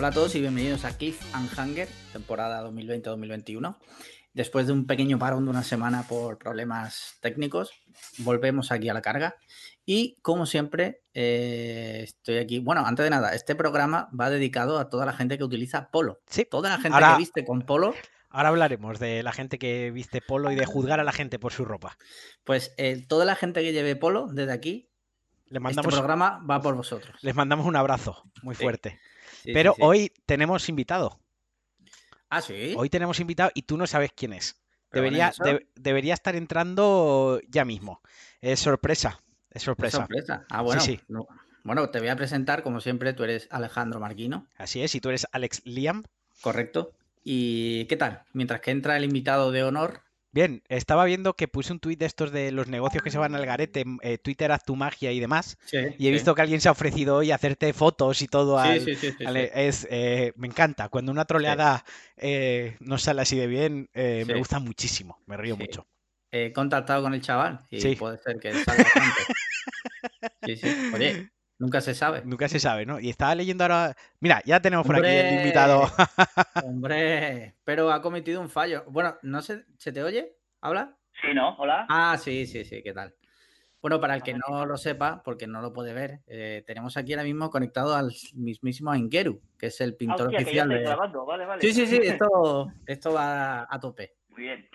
Hola a todos y bienvenidos a Cliff and Hunger, temporada 2020-2021. Después de un pequeño parón de una semana por problemas técnicos, volvemos aquí a la carga. Y como siempre, eh, estoy aquí. Bueno, antes de nada, este programa va dedicado a toda la gente que utiliza polo. Sí. Toda la gente Ahora- que viste con polo, Ahora hablaremos de la gente que viste polo y de juzgar a la gente por su ropa. pues eh, toda la gente que lleve polo, desde aquí, Les este mandamos, programa va por vosotros. les mandamos un abrazo muy fuerte. Sí, Pero sí, sí. hoy tenemos invitado. Ah, sí. Hoy tenemos invitado y tú no sabes quién es. Debería, de- estar entrando ya mismo. Es sorpresa. Es sorpresa. sorpresa. Ah, bueno. sí. no. Bueno, te voy a presentar, como siempre, tú eres Alejandro Marquino, Así es. Y tú eres Alex Liam. correcto. ¿Y qué tal? Mientras que entra el invitado de honor, Bien, estaba viendo que puse un tuit de estos de los negocios que se van al garete, eh, Twitter haz tu magia y demás. Y he visto que alguien se ha ofrecido hoy a hacerte fotos y todo Sí, al, sí, sí, sí, al- sí. es, eh, me encanta. Cuando una troleada eh, no sale así de bien, eh, me Sí. gusta muchísimo. Me río Sí. mucho. He contactado con el chaval y Sí. puede ser que salga bastante. Sí, sí. Oye, nunca se sabe. Nunca se sabe, ¿no? Y estaba leyendo ahora. Mira, ya tenemos por aquí el invitado. Hombre, pero ha cometido un fallo. Bueno, no sé, ¿se te oye? ¿Habla? Sí, ¿no? Hola. Ah, sí, sí, sí, ¿qué tal? Bueno, para el que no lo sepa, porque no lo puede ver, eh, tenemos aquí ahora mismo conectado al mismísimo Engeru, que es el Ah, pintor hostia, que ya oficial estáis de... grabando. Vale, vale. Sí, sí, sí, esto, esto va a tope. Muy bien.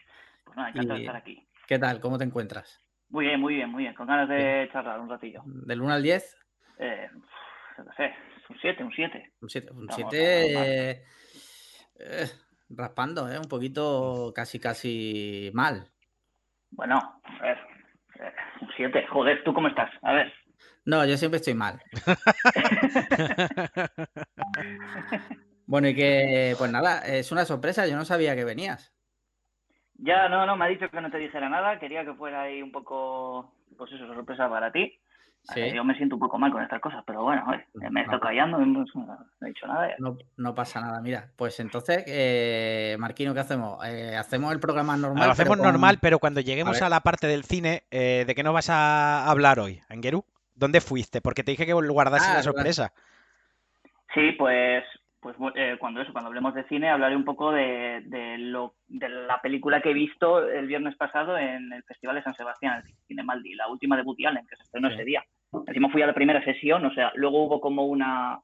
Pues nada, encantado de estar aquí. ¿Qué tal? ¿Cómo te encuentras? Muy bien, muy bien, muy bien. Con ganas de charlar un ratillo. ¿Del 1 al 10? Eh, no sé, un 7, un 7. Un 7. Un Vamos, 7 vamos, eh, eh, raspando, ¿eh? Un poquito casi, casi mal. Bueno, a ver. eh, un 7. Joder, ¿tú cómo estás? A ver. No, yo siempre estoy mal. Bueno, y que, pues nada, es una sorpresa, yo no sabía que venías. Ya, no, no, me ha dicho que no te dijera nada. Quería que fuera ahí un poco, pues eso, sorpresa para ti. Sí. Yo me siento un poco mal con estas cosas, pero bueno, oye, me he estado callando, no, no he dicho nada. No, no pasa nada, mira. Pues entonces, eh, Marquino, ¿qué hacemos? Eh, hacemos el programa normal. Lo hacemos pero con- normal, pero cuando lleguemos a, la parte del cine, eh, ¿de qué nos vas a hablar hoy, Angeru? ¿Dónde fuiste? Porque te dije que guardase Ah, la sorpresa. Sí, pues, pues eh, cuando eso, cuando hablemos de cine, hablaré un poco de, de lo, de la película que he visto el viernes pasado en el Festival de San Sebastián, el Cine Maldi, la última de Woody Allen, que se estrenó Sí. ese día. Encima fui a la primera sesión, o sea, luego hubo como una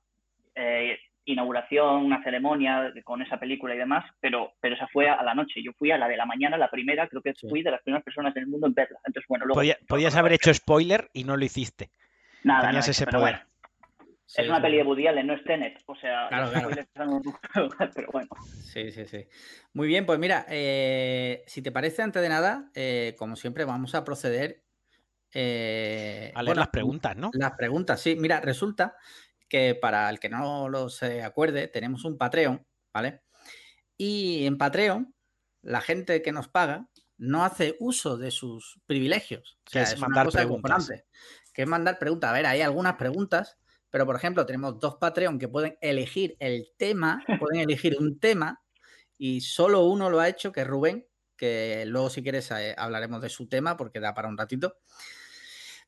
eh, inauguración, una ceremonia con esa película y demás, pero, pero esa fue a la noche. Yo fui a la de la mañana, la primera, creo que Sí. fui de las primeras personas en el mundo en verla. Entonces, bueno, luego... Podía- podías haber hecho spoiler y no lo hiciste. Nada, tenías no ese poder. bueno, Sí, es una sí. peli de Woody Allen, no es Tenet, o sea, Claro, claro. un poco- pero bueno. Sí, sí, sí. Muy bien, pues mira, eh, si te parece, antes de nada, eh, como siempre, vamos a proceder eh, A leer bueno, las preguntas, ¿no? Las preguntas, sí. Mira, resulta que para el que no lo se acuerde, tenemos un Patreon, ¿vale? Y en Patreon, la gente que nos paga no hace uso de sus privilegios. O Que sea, es es, una mandar cosa preguntas. Que es mandar preguntas. A ver, hay algunas preguntas, pero por ejemplo, tenemos dos Patreon que pueden elegir el tema, pueden elegir un tema, y solo uno lo ha hecho, que es Rubén, que luego si quieres eh, hablaremos de su tema porque da para un ratito.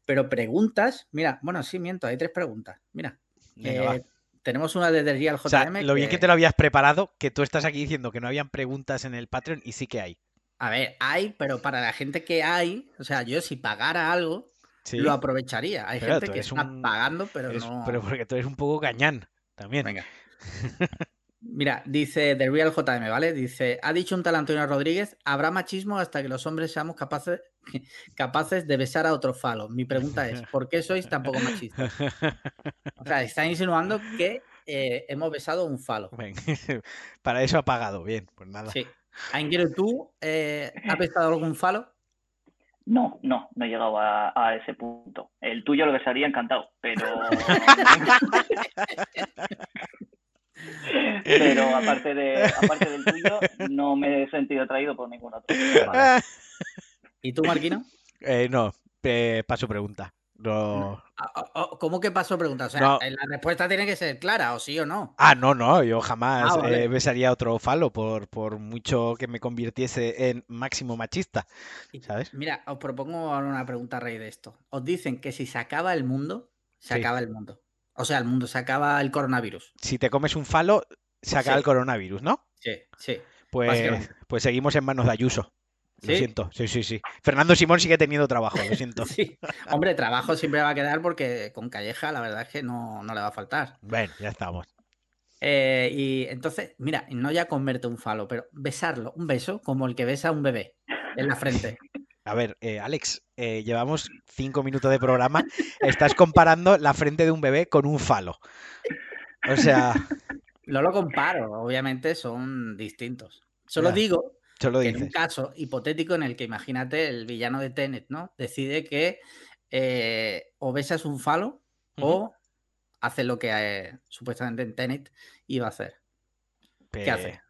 Pero preguntas, mira, bueno, sí, miento, hay tres preguntas. Mira, Venga, eh, tenemos una de Real O sea, JM. lo bien que te lo habías preparado, que tú estás aquí diciendo que no habían preguntas en el Patreon y sí que hay. A ver, hay, pero para la gente que hay, o sea, yo si pagara algo, Sí, lo aprovecharía. Hay Pero gente que está un- pagando, pero eres- no. pero porque tú eres un poco gañán también. Venga. Mira, dice The Real JM, ¿vale? Dice, ha dicho un tal Antonio Rodríguez, habrá machismo hasta que los hombres seamos capaces, capaces de besar a otro falo. Mi pregunta es, ¿por qué sois tan poco machistas? O sea, está insinuando que eh, hemos besado un falo. Para eso ha pagado, bien, pues nada. Sí. Aingeru, ¿tú eh, has besado algún falo? No, no, no he llegado a, a ese punto. El tuyo lo besaría encantado, pero. pero aparte, de, aparte del tuyo, no me he sentido atraído por ningún otro. Vale. ¿Y tú, Marquino? Eh, no, eh, paso pregunta. No. Ah, ah, ah, ¿Cómo que paso pregunta? O sea, No. la respuesta tiene que ser clara, o sí o no. Ah, no, no, yo jamás Ah, vale. eh, besaría otro falo por, por mucho que me convirtiese en máximo machista, ¿sabes? Mira, os propongo ahora una pregunta a raíz de esto. Os dicen que si se acaba el mundo, se Sí. acaba el mundo. O sea, el mundo se acaba el coronavirus. Si te comes un falo, se acaba el coronavirus, ¿no? Sí, sí. Pues, pues seguimos en manos de Ayuso. Lo siento, sí, sí, sí. Fernando Simón sigue teniendo trabajo, lo siento. sí. Hombre, trabajo siempre va a quedar porque con Calleja la verdad es que no, le va a faltar. Bueno, ya estamos. Eh, y entonces, mira, no ya comerte un falo, pero besarlo, un beso como el que besa a un bebé en la frente. A ver, eh, Alex, eh, llevamos cinco minutos de programa. Estás comparando la frente de un bebé con un falo. O sea. No lo comparo, obviamente son distintos. Solo digo que en un caso hipotético en el que imagínate el villano de Tenet, ¿no? Decide que eh, o besas un falo o hace lo que supuestamente en Tenet iba a hacer. ¿Qué hace?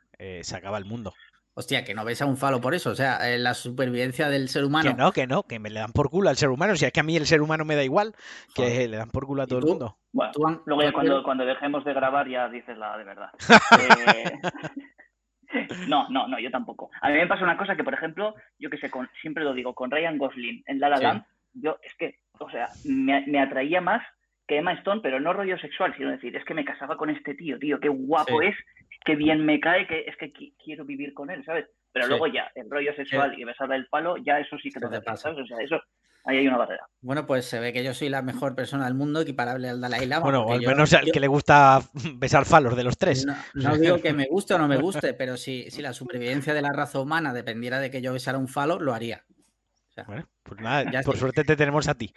se acaba el mundo. Hostia, que no ves a un falo por eso. O sea, eh, la supervivencia del ser humano. Que no, que no, que me le dan por culo al ser humano. O sea, es que a mí el ser humano me da igual, que le dan por culo a todo el mundo. Bueno, luego ya cuando, cuando, dejemos de grabar ya dices la de verdad. Eh, no, no, no, yo tampoco. A mí me pasa una cosa que, por ejemplo, yo que sé, con, siempre lo digo, con Ryan Gosling en La La Land, yo es que, o sea, me, atraía más que Emma Stone, pero no rollo sexual, sino decir, es que me casaba con este tío, tío, qué guapo es, qué bien me cae, que es que quiero vivir con él, ¿sabes? Pero luego ya, el rollo sexual y besar el palo, ya eso sí que te pasa, ¿sabes? O sea, eso, ahí hay una barrera. Bueno, pues se ve que yo soy la mejor persona del mundo equiparable al Dalai Lama. Bueno, al menos el que le gusta besar falos de los tres. No, digo que me guste o no me guste, pero si, si la supervivencia de la raza humana dependiera de que yo besara un falo, lo haría. bueno, pues nada, ya por suerte te tenemos a ti.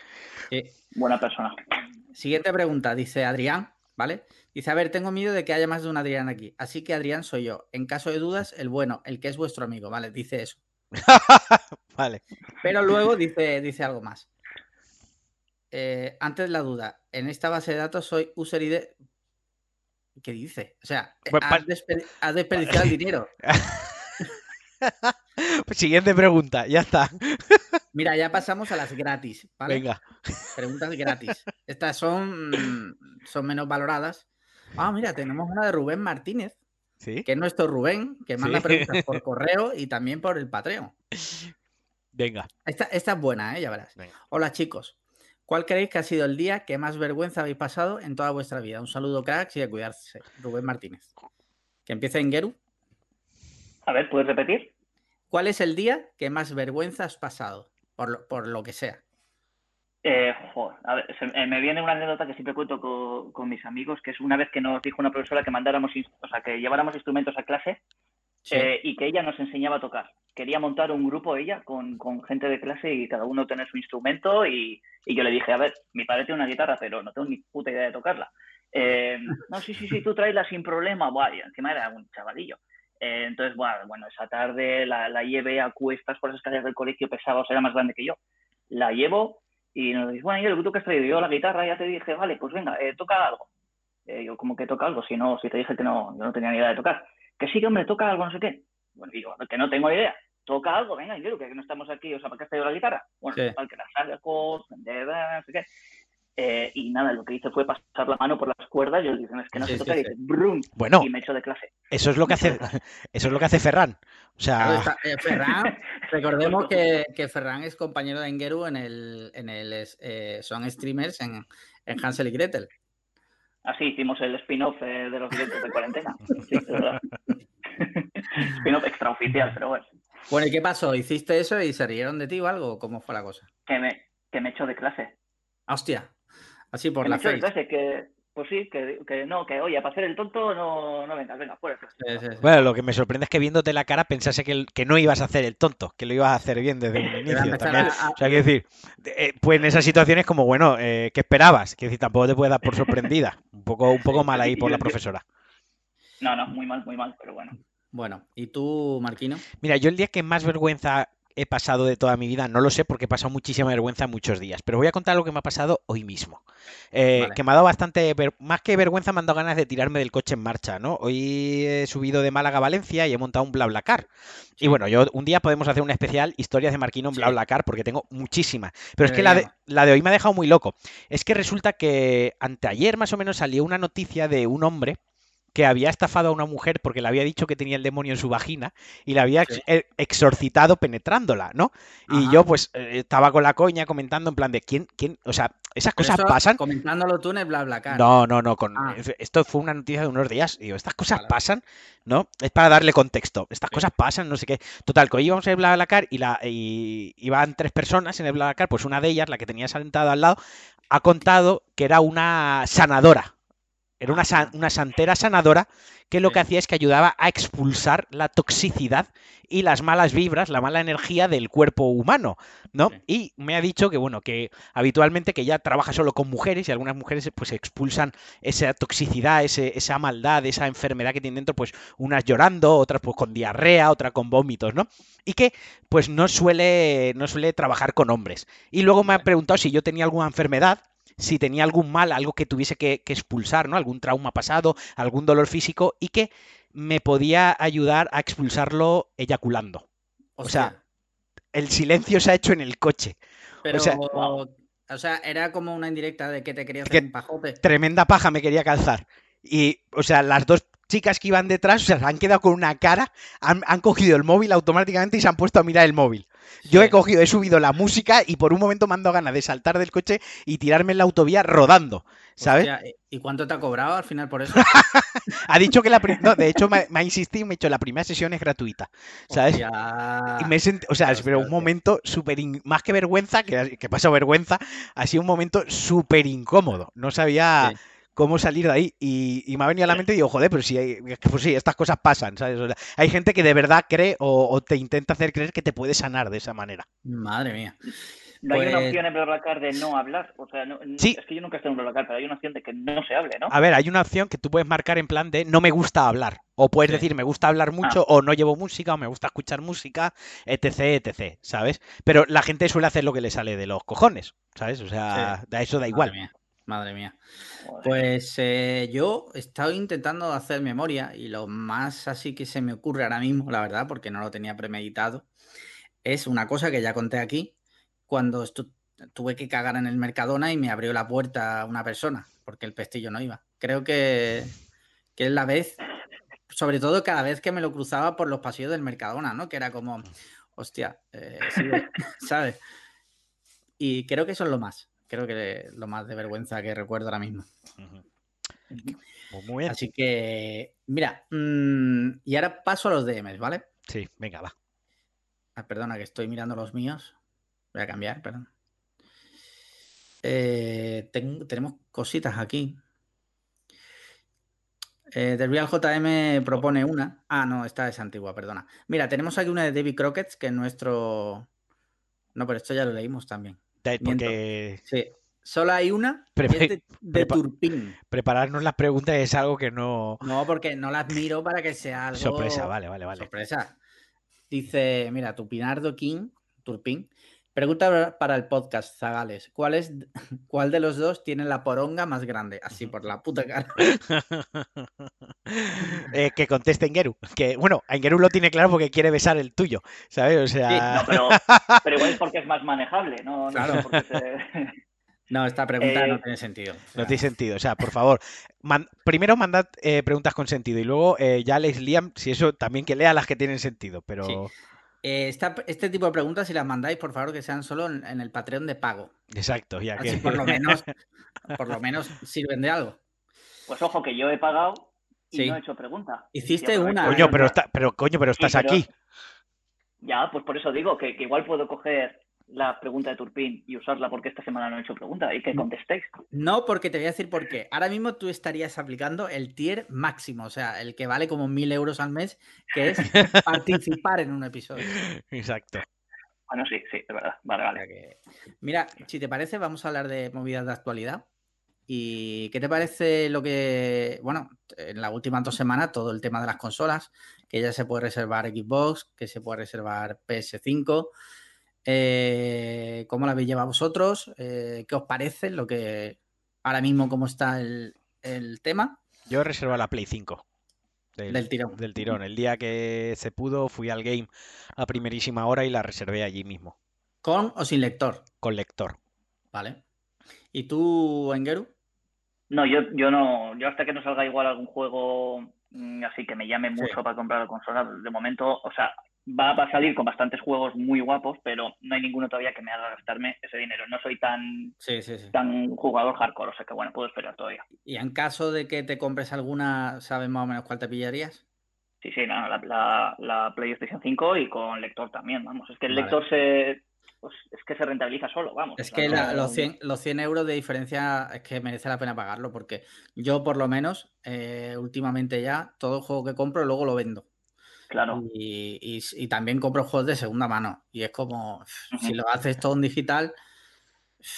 Buena persona. Siguiente pregunta, dice Adrián, ¿vale? Dice, a ver, tengo miedo de que haya más de un Adrián aquí. Así que Adrián soy yo. En caso de dudas, el bueno, el que es vuestro amigo, ¿vale? Dice eso. vale. Pero luego dice, dice algo más. Eh, antes la duda, en esta base de datos soy user ID. ¿Qué dice? O sea, pues has, desperdiciado el dinero. Siguiente pregunta, ya está. Mira, ya pasamos a las gratis, ¿vale? Venga. Preguntas gratis. Estas son, son menos valoradas. Ah, mira, tenemos una de Rubén Martínez. ¿Sí? Que es nuestro Rubén, que manda preguntas por correo y también por el Patreon. Venga. Esta, es buena, ¿eh? ya verás. Hola chicos. ¿Cuál creéis que ha sido el día que más vergüenza habéis pasado en toda vuestra vida? Un saludo, cracks, y a cuidarse. Rubén Martínez. Que empiece en Geru. A ver, ¿puedes repetir? ¿Cuál es el día que más vergüenza has pasado? Por lo, por lo que sea. Eh, a ver, eh, me viene una anécdota que siempre cuento con, mis amigos, que es una vez que nos dijo una profesora que mandáramos, o sea, que lleváramos instrumentos a clase eh, y que ella nos enseñaba a tocar. Quería montar un grupo ella con, gente de clase y cada uno tener su instrumento y, yo le dije, a ver, mi padre tiene una guitarra, pero no tengo ni puta idea de tocarla. no, sí, sí, sí, tú tráela sin problema. Buah, y encima era un chavalillo. entonces, bueno, esa tarde la, la, llevé a cuestas por las escaleras del colegio, pesaba, o sea, era más grande que yo. La llevo, y nos dice, bueno, yo, ¿tú que has traído? Yo la guitarra, ya te dije, vale, pues venga, eh, toca algo. Eh, yo, como que toca algo? Si no, si te dije que no, no tenía ni idea de tocar. Que sí, que hombre, toca algo, no sé qué. Bueno, digo, que no tengo idea. Toca algo, venga, yo, que no estamos aquí, o sea, ¿para qué has traído la guitarra? Bueno, para que la salga, no sé qué. Eh, y nada, lo que hice fue pasar la mano por las cuerdas y yo dije, es que no se toca, y dice, brum, bueno, y me echo de clase. Eso es lo que hace, eso es lo que hace Ferran. O sea... Eh, Ferran, recordemos que, que, Ferran es compañero de Engeru en el, en el eh, son streamers en, en, Hansel y Gretel. Así hicimos el spin-off de los directos de cuarentena. spin-off extraoficial, pero bueno. Bueno, ¿y qué pasó? ¿Hiciste eso y se rieron de ti o algo? ¿Cómo fue la cosa? Que me, que me echo de clase. Hostia. Así por la fe. Que, pues sí, que, no, que oye, para hacer el tonto no, no vengas, venga, fuera. Bueno, lo que me sorprende es que viéndote la cara pensase que, que, no ibas a hacer el tonto, que lo ibas a hacer bien desde el inicio. También. O sea, quiero decir, eh, pues en esas situaciones como, bueno, eh, ¿qué esperabas? Quiero decir, tampoco te puedes dar por sorprendida. Un poco, un poco mal ahí por la profesora. No, no, muy mal, muy mal, pero bueno. Bueno, ¿y tú, Marquino? Mira, yo el día que más vergüenza he pasado de toda mi vida, no lo sé porque he pasado muchísima vergüenza muchos días, pero voy a contar lo que me ha pasado hoy mismo. Eh, que me ha dado bastante, más que vergüenza, me han dado ganas de tirarme del coche en marcha, ¿no? Hoy he subido de Málaga a Valencia y he montado un BlaBlaCar. Y bueno, yo un día podemos hacer un especial historias de Marquino en BlaBlaCar porque tengo muchísimas. Pero es que la de, la de hoy me ha dejado muy loco. Es que resulta que anteayer más o menos salió una noticia de un hombre que había estafado a una mujer porque le había dicho que tenía el demonio en su vagina y la había exorcitado penetrándola, ¿no? Y yo pues eh, estaba con la coña comentando en plan de quién, quién, o sea, esas cosas pasan. Comentándolo tú en el BlaBlaCar. No, no, no, con, ah. esto fue una noticia de unos días. Digo, estas cosas pasan, ¿no? Es para darle contexto. Estas cosas pasan, no sé qué. Total, que hoy íbamos a el BlaBlaCar y, la, y iban tres personas en el BlaBlaCar, pues una de ellas, la que tenía sentada al lado, ha contado que era una sanadora. Era una, una santera sanadora que lo que hacía es que ayudaba a expulsar la toxicidad y las malas vibras, la mala energía del cuerpo humano, ¿no? Y me ha dicho que, bueno, que habitualmente que ya trabaja solo con mujeres y algunas mujeres pues expulsan esa toxicidad, esa maldad, esa enfermedad que tienen dentro, pues unas llorando, otras pues con diarrea, otras con vómitos, ¿no? Y que pues no suele, no suele trabajar con hombres. Y luego me ha preguntado si yo tenía alguna enfermedad si tenía algún mal, algo que tuviese que, expulsar, ¿no? Algún trauma pasado, algún dolor físico y que me podía ayudar a expulsarlo eyaculando. O sea, el silencio se ha hecho en el coche. Pero, o sea, era como una indirecta de que te quería hacer un pajote. Tremenda paja me quería calzar. Y, o sea, las dos chicas que iban detrás, o sea, se han quedado con una cara, han, cogido el móvil automáticamente y se han puesto a mirar el móvil. Yo he cogido, he subido la música y por un momento me han dado ganas de saltar del coche y tirarme en la autovía rodando, ¿sabes? ¿Y cuánto te ha cobrado al final por eso? ha dicho que la no, de hecho me, ha insistido y me ha dicho la primera sesión es gratuita, ¿sabes? Y me o sea, pero un momento súper, más que vergüenza, que, que pasó vergüenza, ha sido un momento súper incómodo. No sabía cómo salir de ahí. Y, me ha venido a la mente y digo, joder, pero si hay, pues sí, estas cosas pasan, ¿sabes? hay gente que de verdad cree o, te intenta hacer creer que te puede sanar de esa manera. Madre mía. No hay una pues opción en BlaBlaCar de no hablar. O sea, sí. es que yo nunca he estado en BlaBlaCar, pero hay una opción de que no se hable, ¿no? A ver, hay una opción que tú puedes marcar en plan de no me gusta hablar. O puedes decir me gusta hablar mucho, ah. o no llevo música, o me gusta escuchar música, etc, etc, ¿sabes? Pero la gente suele hacer lo que le sale de los cojones, ¿sabes? O sea, eso da igual. Madre mía. Pues eh, yo he estado intentando hacer memoria y lo más así que se me ocurre ahora mismo, la verdad, porque no lo tenía premeditado, es una cosa que ya conté aquí, cuando tuve que cagar en el Mercadona y me abrió la puerta una persona, porque el pestillo no iba. Creo que, es la vez, sobre todo cada vez que me lo cruzaba por los pasillos del Mercadona, ¿no? Que era como, hostia, eh, ¿sabes? Y creo que eso es lo más creo que lo más de vergüenza que recuerdo ahora mismo. Pues muy bien. Así que, mira, mm, y ahora paso a los DMs, ¿vale? Sí, venga, va. Ah, perdona, que estoy mirando los míos. Voy a cambiar, perdón. Eh, tenemos cositas aquí. Eh, The Real JM propone una. Ah, no, esta es antigua, perdona. Mira, tenemos aquí una de David Crockett, que es nuestro. No, pero esto ya lo leímos también. Porque... Sí, solo hay una de, Turpín. Prepararnos las preguntas es algo que no. No, porque no las miro para que sea algo. Sorpresa, vale, vale, vale. Sorpresa. Dice, mira, Tupinardo King, Turpín, Pregunta para el podcast, Zagales. ¿Cuál, es, ¿Cuál de los dos tiene la poronga más grande? Así por la puta cara. Eh, que conteste Engeru. Que, bueno, Engeru lo tiene claro porque quiere besar el tuyo, ¿sabes? O sea... pero, igual es porque es más manejable, ¿no? Claro. No, esta pregunta no eh, tiene sentido. No tiene sentido. O sea, por favor, primero mandad eh, preguntas con sentido y luego ya les Liam, si eso también que lea las que tienen sentido, pero... Eh, este tipo de preguntas, si las mandáis, por favor, que sean solo en, el Patreon de pago. Exacto, ya que. por lo menos, por lo menos sirven de algo. Pues ojo, que yo he pagado y no he hecho pregunta. Hiciste una. Coño, pero, pero, coño, pero estás aquí. Ya, pues por eso digo que igual puedo coger la pregunta de Turpin y usarla porque esta semana no he hecho pregunta y que contestéis. No, porque te voy a decir por qué. Ahora mismo tú estarías aplicando el tier máximo, o sea, el que vale como mil euros al mes, que es participar en un episodio. Exacto. Bueno, sí, sí, de verdad. Vale, vale. Mira, si te parece, vamos a hablar de movidas de actualidad. ¿Y qué te parece lo que, bueno, en la última dos semanas, todo el tema de las consolas, que ya se puede reservar Xbox, que se puede reservar PS5, eh, ¿Cómo la habéis llevado vosotros? Eh, ¿Qué os parece lo que ahora mismo cómo está el, tema? Yo reservo la Play 5. Del, tirón. Del tirón. El día que se pudo fui al game a primerísima hora y la reservé allí mismo. ¿Con o sin lector? Con lector. Vale. ¿Y tú, Engeru? No, yo, yo no, yo hasta que no salga igual algún juego mm, así que me llame mucho para comprar la consola, de momento, o sea, va, a salir con bastantes juegos muy guapos, pero no hay ninguno todavía que me haga gastarme ese dinero. No soy tan, tan jugador hardcore, o sea que bueno, puedo esperar todavía. ¿Y en caso de que te compres alguna, sabes más o menos cuál te pillarías? Sí, sí, la, la, PlayStation 5 y con lector también, vamos. Es que el lector se, pues es que se rentabiliza solo, vamos. Es que los, 100, los 100 euros de diferencia es que merece la pena pagarlo porque yo por lo menos eh, últimamente ya todo juego que compro luego lo vendo. Claro. Y, también compro juegos de segunda mano. Y es como, si lo haces todo en digital.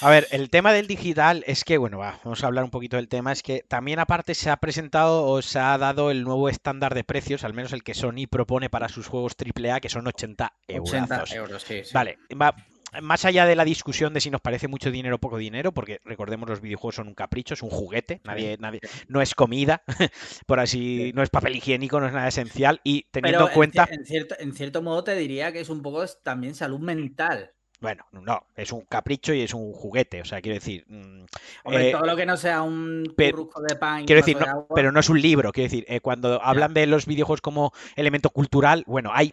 A ver, el tema del digital es que, bueno, vamos a hablar un poquito del tema. Es que también, aparte, se ha presentado o se ha dado el nuevo estándar de precios, al menos el que Sony propone para sus juegos AAA, que son 80 euros. 80 euros, sí, Vale, va, más allá de la discusión de si nos parece mucho dinero o poco dinero, porque recordemos los videojuegos son un capricho, es un juguete, nadie, nadie, no es comida, por así, no es papel higiénico, no es nada esencial, y teniendo en cuenta. En, cierto, en cierto modo te diría que es un poco también salud mental. Bueno, no, es un capricho y es un juguete, o sea, quiero decir. Mm, eh, todo lo que no sea un currujo de pan. Quiero decir, pero no es un libro, quiero decir, eh, cuando hablan de los videojuegos como elemento cultural, bueno, hay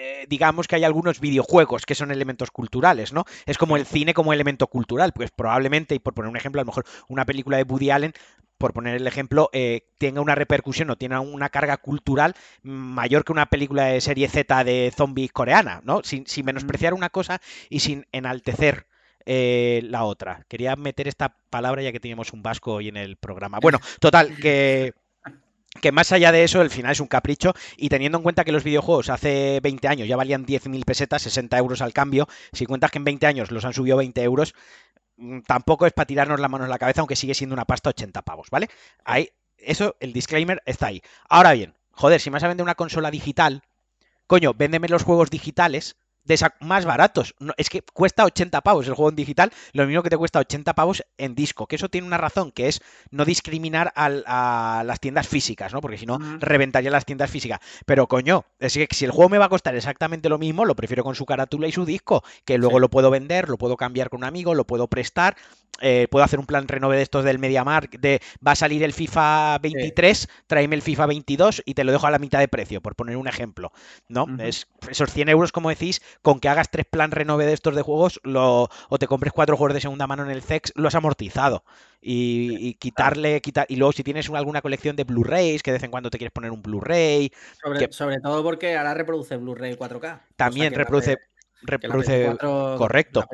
eh, digamos que hay algunos videojuegos que son elementos culturales, ¿no? Es como el cine como elemento cultural, pues probablemente, y por poner un ejemplo, a lo mejor una película de Woody Allen, por poner el ejemplo, eh, tenga una repercusión o tenga una carga cultural mayor que una película de serie Z de zombies coreana, ¿no? Sin, menospreciar una cosa y sin enaltecer eh, la otra. Quería meter esta palabra ya que teníamos un vasco hoy en el programa. Bueno, total, que que más allá de eso, el final es un capricho y teniendo en cuenta que los videojuegos hace 20 años ya valían 10.000 pesetas, 60 euros al cambio, si cuentas que en 20 años los han subido 20 euros, mm, tampoco es para tirarnos la mano en la cabeza, aunque sigue siendo una pasta 80 pavos, ¿vale? Ahí, eso, el disclaimer está ahí. Ahora bien, joder, si me vas a vender una consola digital, coño, véndeme los juegos digitales más baratos. No, es que cuesta 80 pavos el juego en digital, lo mismo que te cuesta 80 pavos en disco. Que eso tiene una razón, que es no discriminar a las tiendas físicas, ¿no? Porque si no, reventaría las tiendas físicas. Pero coño, es que si el juego me va a costar exactamente lo mismo, lo prefiero con su carátula y su disco, que luego lo puedo vender, lo puedo cambiar con un amigo, lo puedo prestar. Eh, puedo hacer un plan renove de estos del MediaMark de va a salir el FIFA 23, tráeme el FIFA 22 y te lo dejo a la mitad de precio, por poner un ejemplo, ¿no? es, esos 100 euros, como decís, con que hagas tres plan renove de estos de juegos lo, o te compres cuatro juegos de segunda mano en el CEX, lo has amortizado. Y, quitarle, quitar, y luego si tienes alguna colección de Blu-rays, que de vez en cuando te quieres poner un Blu-ray. Sobre, todo porque ahora reproduce Blu-ray 4K. También reproduce reproduce correcto.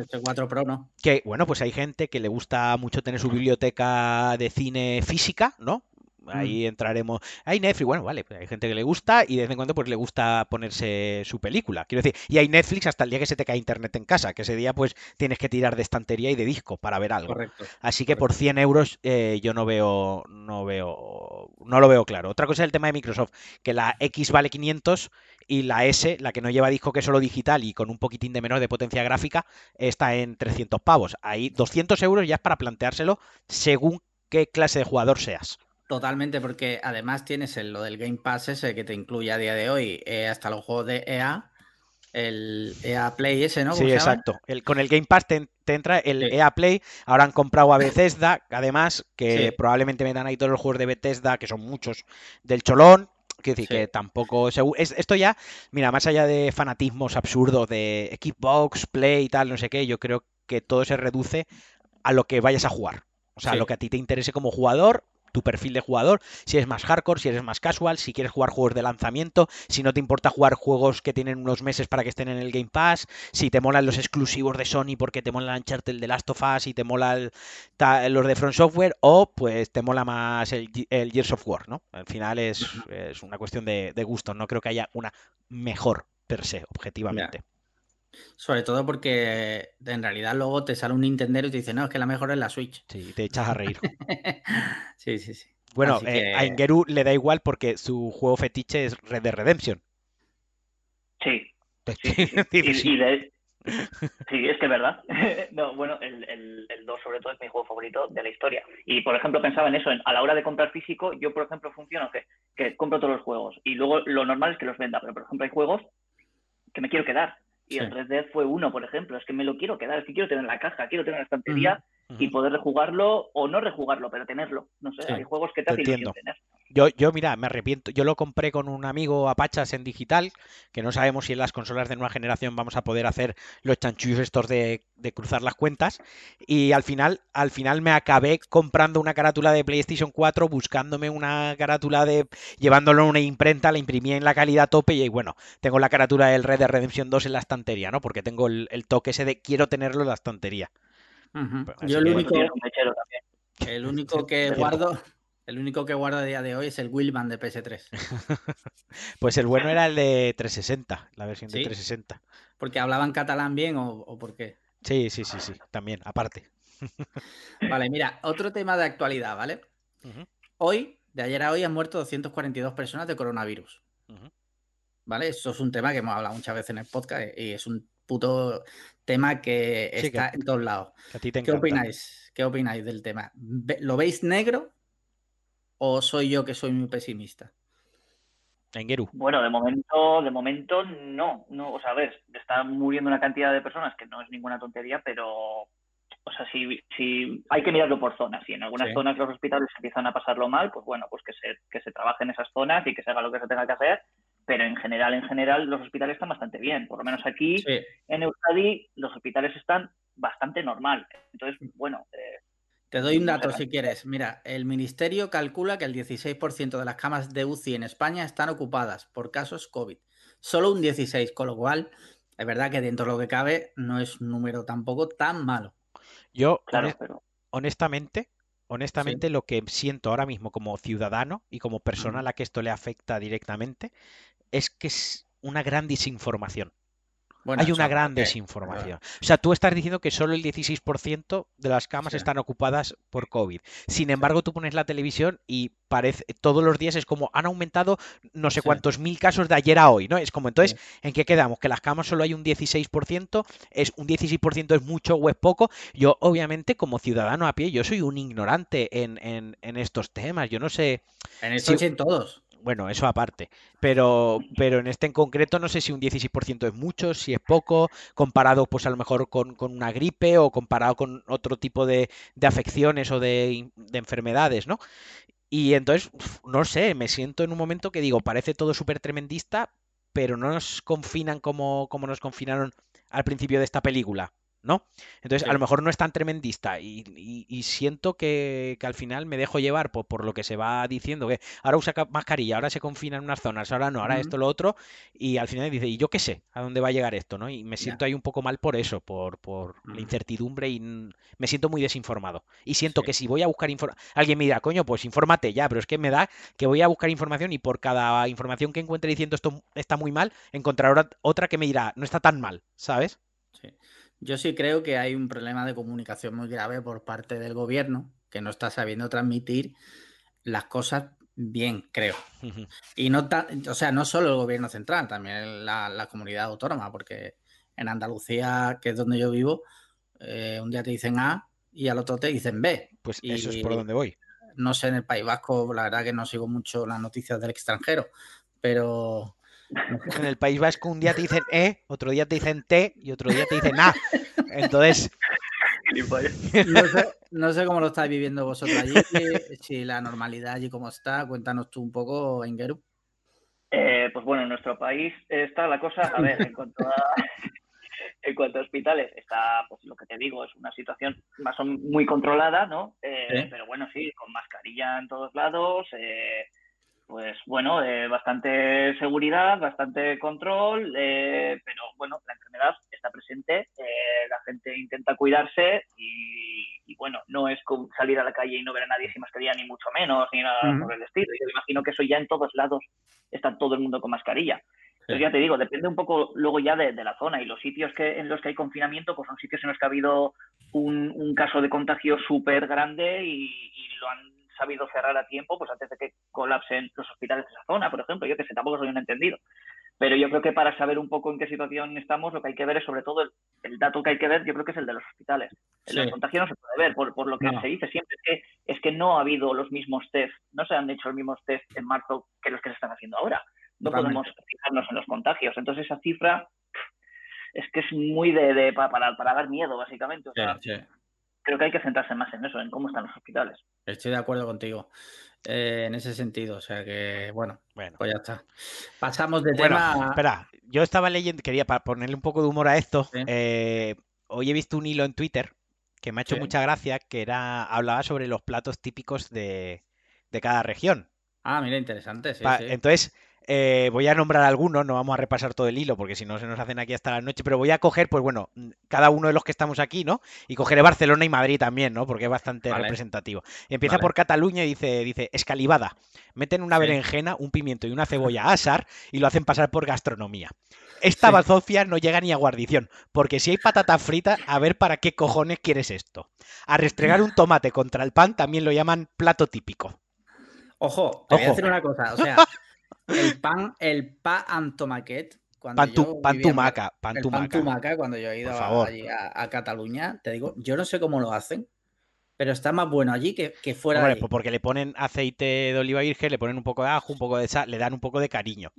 Pro, Que bueno, pues hay gente que le gusta mucho tener su biblioteca de cine física, ¿no? Ahí entraremos. Hay Netflix, bueno, vale, pues hay gente que le gusta y de vez en cuando pues le gusta ponerse su película. Quiero decir, y hay Netflix hasta el día que se te cae internet en casa, que ese día pues tienes que tirar de estantería y de disco para ver algo. Así que por 100 euros eh, yo no veo, no veo, no lo veo claro. Otra cosa es el tema de Microsoft, que la X vale 500 y la S, la que no lleva disco que es solo digital y con un poquitín de menor de potencia gráfica, está en 300 pavos. Ahí 200 euros ya es para planteárselo según qué clase de jugador seas. Totalmente, porque además tienes lo del Game Pass ese que te incluye a día de hoy eh, hasta los juegos de EA, el EA Play ese, ¿no? Sí, exacto. El, con el Game Pass te, entra el EA Play. Ahora han comprado a Bethesda, además, que probablemente me dan ahí todos los juegos de Bethesda, que son muchos, del cholón. Quiero decir que tampoco. esto ya, mira, más allá de fanatismos absurdos de Xbox, Play y tal, no sé qué, yo creo que todo se reduce a lo que vayas a jugar. O sea, a lo que a ti te interese como jugador tu perfil de jugador, si eres más hardcore, si eres más casual, si quieres jugar juegos de lanzamiento, si no te importa jugar juegos que tienen unos meses para que estén en el Game Pass, si te molan los exclusivos de Sony porque te mola Uncharted de Last of Us y te mola los de Front Software, o pues te mola más el, Gears of War, ¿no? Al final es, una cuestión de, gusto, no creo que haya una mejor per se, objetivamente. Sobre todo porque en realidad luego te sale un Nintendo y te dice, no, es que la mejor es la Switch. Sí, te echas a reír. sí, sí, sí. Bueno, eh, a Ingeru le da igual porque su juego fetiche es Red Dead Redemption. Sí. sí, es que es verdad. no, bueno, el, el, 2 sobre todo es mi juego favorito de la historia. Y por ejemplo pensaba en eso, a la hora de comprar físico, yo por ejemplo funciono que, que compro todos los juegos y luego lo normal es que los venda, pero por ejemplo hay juegos que me quiero quedar y el Red Dead fue uno, por ejemplo. Es que me lo quiero quedar, es que quiero tener la caja, quiero tener la estantería y poder rejugarlo o no rejugarlo, pero tenerlo. No sé, hay juegos que te hacen tener. Yo, yo, mira, me arrepiento. Yo lo compré con un amigo Apachas en digital, que no sabemos si en las consolas de nueva generación vamos a poder hacer los chanchullos estos de, cruzar las cuentas. Y al final, al final me acabé comprando una carátula de PlayStation 4, buscándome una carátula de. llevándolo a una imprenta, la imprimí en la calidad tope y bueno, tengo la carátula del Red de Redemption 2 en la estantería, ¿no? Porque tengo el, toque ese de quiero tenerlo en la estantería. Pues yo el único, el único que guardo el único que guardo a día de hoy es el Willman de PS3. pues el bueno era el de 360, la versión de 360. ¿Porque hablaban catalán bien o, por qué? Sí, sí, sí, sí, también, aparte. vale, mira, otro tema de actualidad, ¿vale? Hoy, de ayer a hoy, han muerto 242 personas de coronavirus. ¿Vale? Eso es un tema que hemos hablado muchas veces en el podcast y es un puto tema que está en todos lados. ¿Qué opináis? ¿Qué opináis del tema? ¿Lo veis negro ¿O soy yo que soy muy pesimista? Engeru. Bueno, de momento, de momento no, no, o sea, a ver, está muriendo una cantidad de personas que no es ninguna tontería, pero, o sea, si, si hay que mirarlo por zonas, si en algunas zonas los hospitales empiezan a pasarlo mal, pues bueno, pues que se, que se trabaje en esas zonas y que se haga lo que se tenga que hacer, pero en general, en general, los hospitales están bastante bien, por lo menos aquí en Euskadi los hospitales están bastante normal, entonces, bueno, eh, te doy un dato si quieres. Mira, el ministerio calcula que el 16% de las camas de UCI en España están ocupadas por casos COVID. Solo un 16, con lo cual es verdad que dentro de lo que cabe no es un número tampoco tan malo. Yo, honestamente, honestamente lo que siento ahora mismo como ciudadano y como persona a la que esto le afecta directamente es que es una gran desinformación. Hay una gran desinformación. O sea, tú estás diciendo que solo el 16% de las camas están ocupadas por COVID. Sin embargo, tú pones la televisión y parece todos los días es como han aumentado no sé cuántos mil casos de ayer a hoy, ¿no? Es como entonces, ¿en qué quedamos? Que las camas solo hay un 16%, es un 16% es mucho o es poco. Yo, obviamente, como ciudadano a pie, yo soy un ignorante en, en, estos temas. Yo no sé. En esto en todos bueno, eso aparte. Pero, pero en este en concreto no sé si un 16% es mucho, si es poco, comparado pues a lo mejor con, una gripe o comparado con otro tipo de, afecciones o de, enfermedades, ¿no? Y entonces, no sé, me siento en un momento que digo, parece todo súper tremendista, pero no nos confinan como, como nos confinaron al principio de esta película. ¿No? Entonces, a lo mejor no es tan tremendista y, siento que, al final me dejo llevar por, lo que se va diciendo, que ahora usa mascarilla, ahora se confina en unas zonas, ahora no, ahora esto, lo otro, y al final dice, ¿y yo qué sé? ¿A dónde va a llegar esto? ¿no? Y me siento ahí un poco mal por eso, por, por la incertidumbre y me siento muy desinformado. Y siento que si voy a buscar información, alguien me dirá, coño, pues infórmate ya, pero es que me da que voy a buscar información y por cada información que encuentre diciendo esto está muy mal, encontraré otra que me dirá, no está tan mal, ¿sabes? Sí. Yo sí creo que hay un problema de comunicación muy grave por parte del gobierno, que no está sabiendo transmitir las cosas bien, creo. Y no, o sea, no solo el gobierno central, también la, comunidad autónoma, porque en Andalucía, que es donde yo vivo, eh, un día te dicen A y al otro te dicen B. Pues eso es por donde voy. No sé, en el País Vasco, la verdad que no sigo mucho las noticias del extranjero, pero en el País Vasco un día te dicen E, otro día te dicen T y otro día te dicen A. Entonces... No sé, cómo lo estáis viviendo vosotros allí, si la normalidad allí cómo está. Cuéntanos tú un poco, Engeru. Eh, pues bueno, en nuestro país está la cosa, a ver, en cuanto a, en cuanto a hospitales, está, pues lo que te digo, es una situación más o muy controlada, ¿no? Eh, pero bueno, sí, con mascarilla en todos lados, eh, pues bueno, eh, bastante seguridad, bastante control, eh, pero bueno, la enfermedad está presente, eh, la gente intenta cuidarse y, bueno, no es salir a la calle y no ver a nadie sin mascarilla, ni mucho menos, ni nada por el estilo. Yo imagino que eso ya en todos lados está todo el mundo con mascarilla. Entonces ya te digo, depende un poco luego ya de, la zona y los sitios que en los que hay confinamiento, pues son sitios en los que ha habido un, caso de contagio súper grande y, y lo han sabido cerrar a tiempo, pues antes de que colapsen los hospitales de esa zona, por ejemplo. Yo que sé, tampoco soy un entendido. Pero yo creo que para saber un poco en qué situación estamos, lo que hay que ver es sobre todo el, dato que hay que ver, yo creo que es el de los hospitales. El sí. contagio no se puede ver, por, lo que se dice siempre, es que, es que no ha habido los mismos test, no se han hecho los mismos test en marzo que los que se están haciendo ahora. No podemos fijarnos en los contagios. Entonces esa cifra es que es muy de, para, para, dar miedo, básicamente. Creo que hay que centrarse más en eso, en cómo están los hospitales. Estoy de acuerdo contigo. Eh, en ese sentido. O sea que, bueno, bueno. pues ya está. Pasamos de tema. Espera, yo estaba leyendo, quería ponerle un poco de humor a esto. Eh, hoy he visto un hilo en Twitter que me ha hecho mucha gracia, que era hablaba sobre los platos típicos de, de cada región. Ah, mira, interesante. Entonces, eh, voy a nombrar algunos, no vamos a repasar todo el hilo porque si no se nos hacen aquí hasta la noche, pero voy a coger, pues bueno, mm, cada uno de los que estamos aquí, ¿no? Y cogeré Barcelona y Madrid también, ¿no? Porque es bastante representativo. empieza por Cataluña y dice, dice, escalivada. Meten una berenjena, un pimiento y una cebolla a asar y lo hacen pasar por gastronomía. Esta bazofia no llega ni a guarnición, porque si hay patata frita, a ver para qué cojones quieres esto. A restregar un tomate contra el pan también lo llaman plato típico. Ojo, te voy a decir una cosa, o sea, el pan, el pan tomaquet. Cuando pan, tu, pan tumaca, pan, tumaca. cuando yo he ido a, Cataluña, te digo, yo no sé cómo lo hacen, pero está más bueno allí que, fuera Pues porque le ponen aceite de oliva virgen, le ponen un poco de ajo, un poco de sal, le dan un poco de cariño.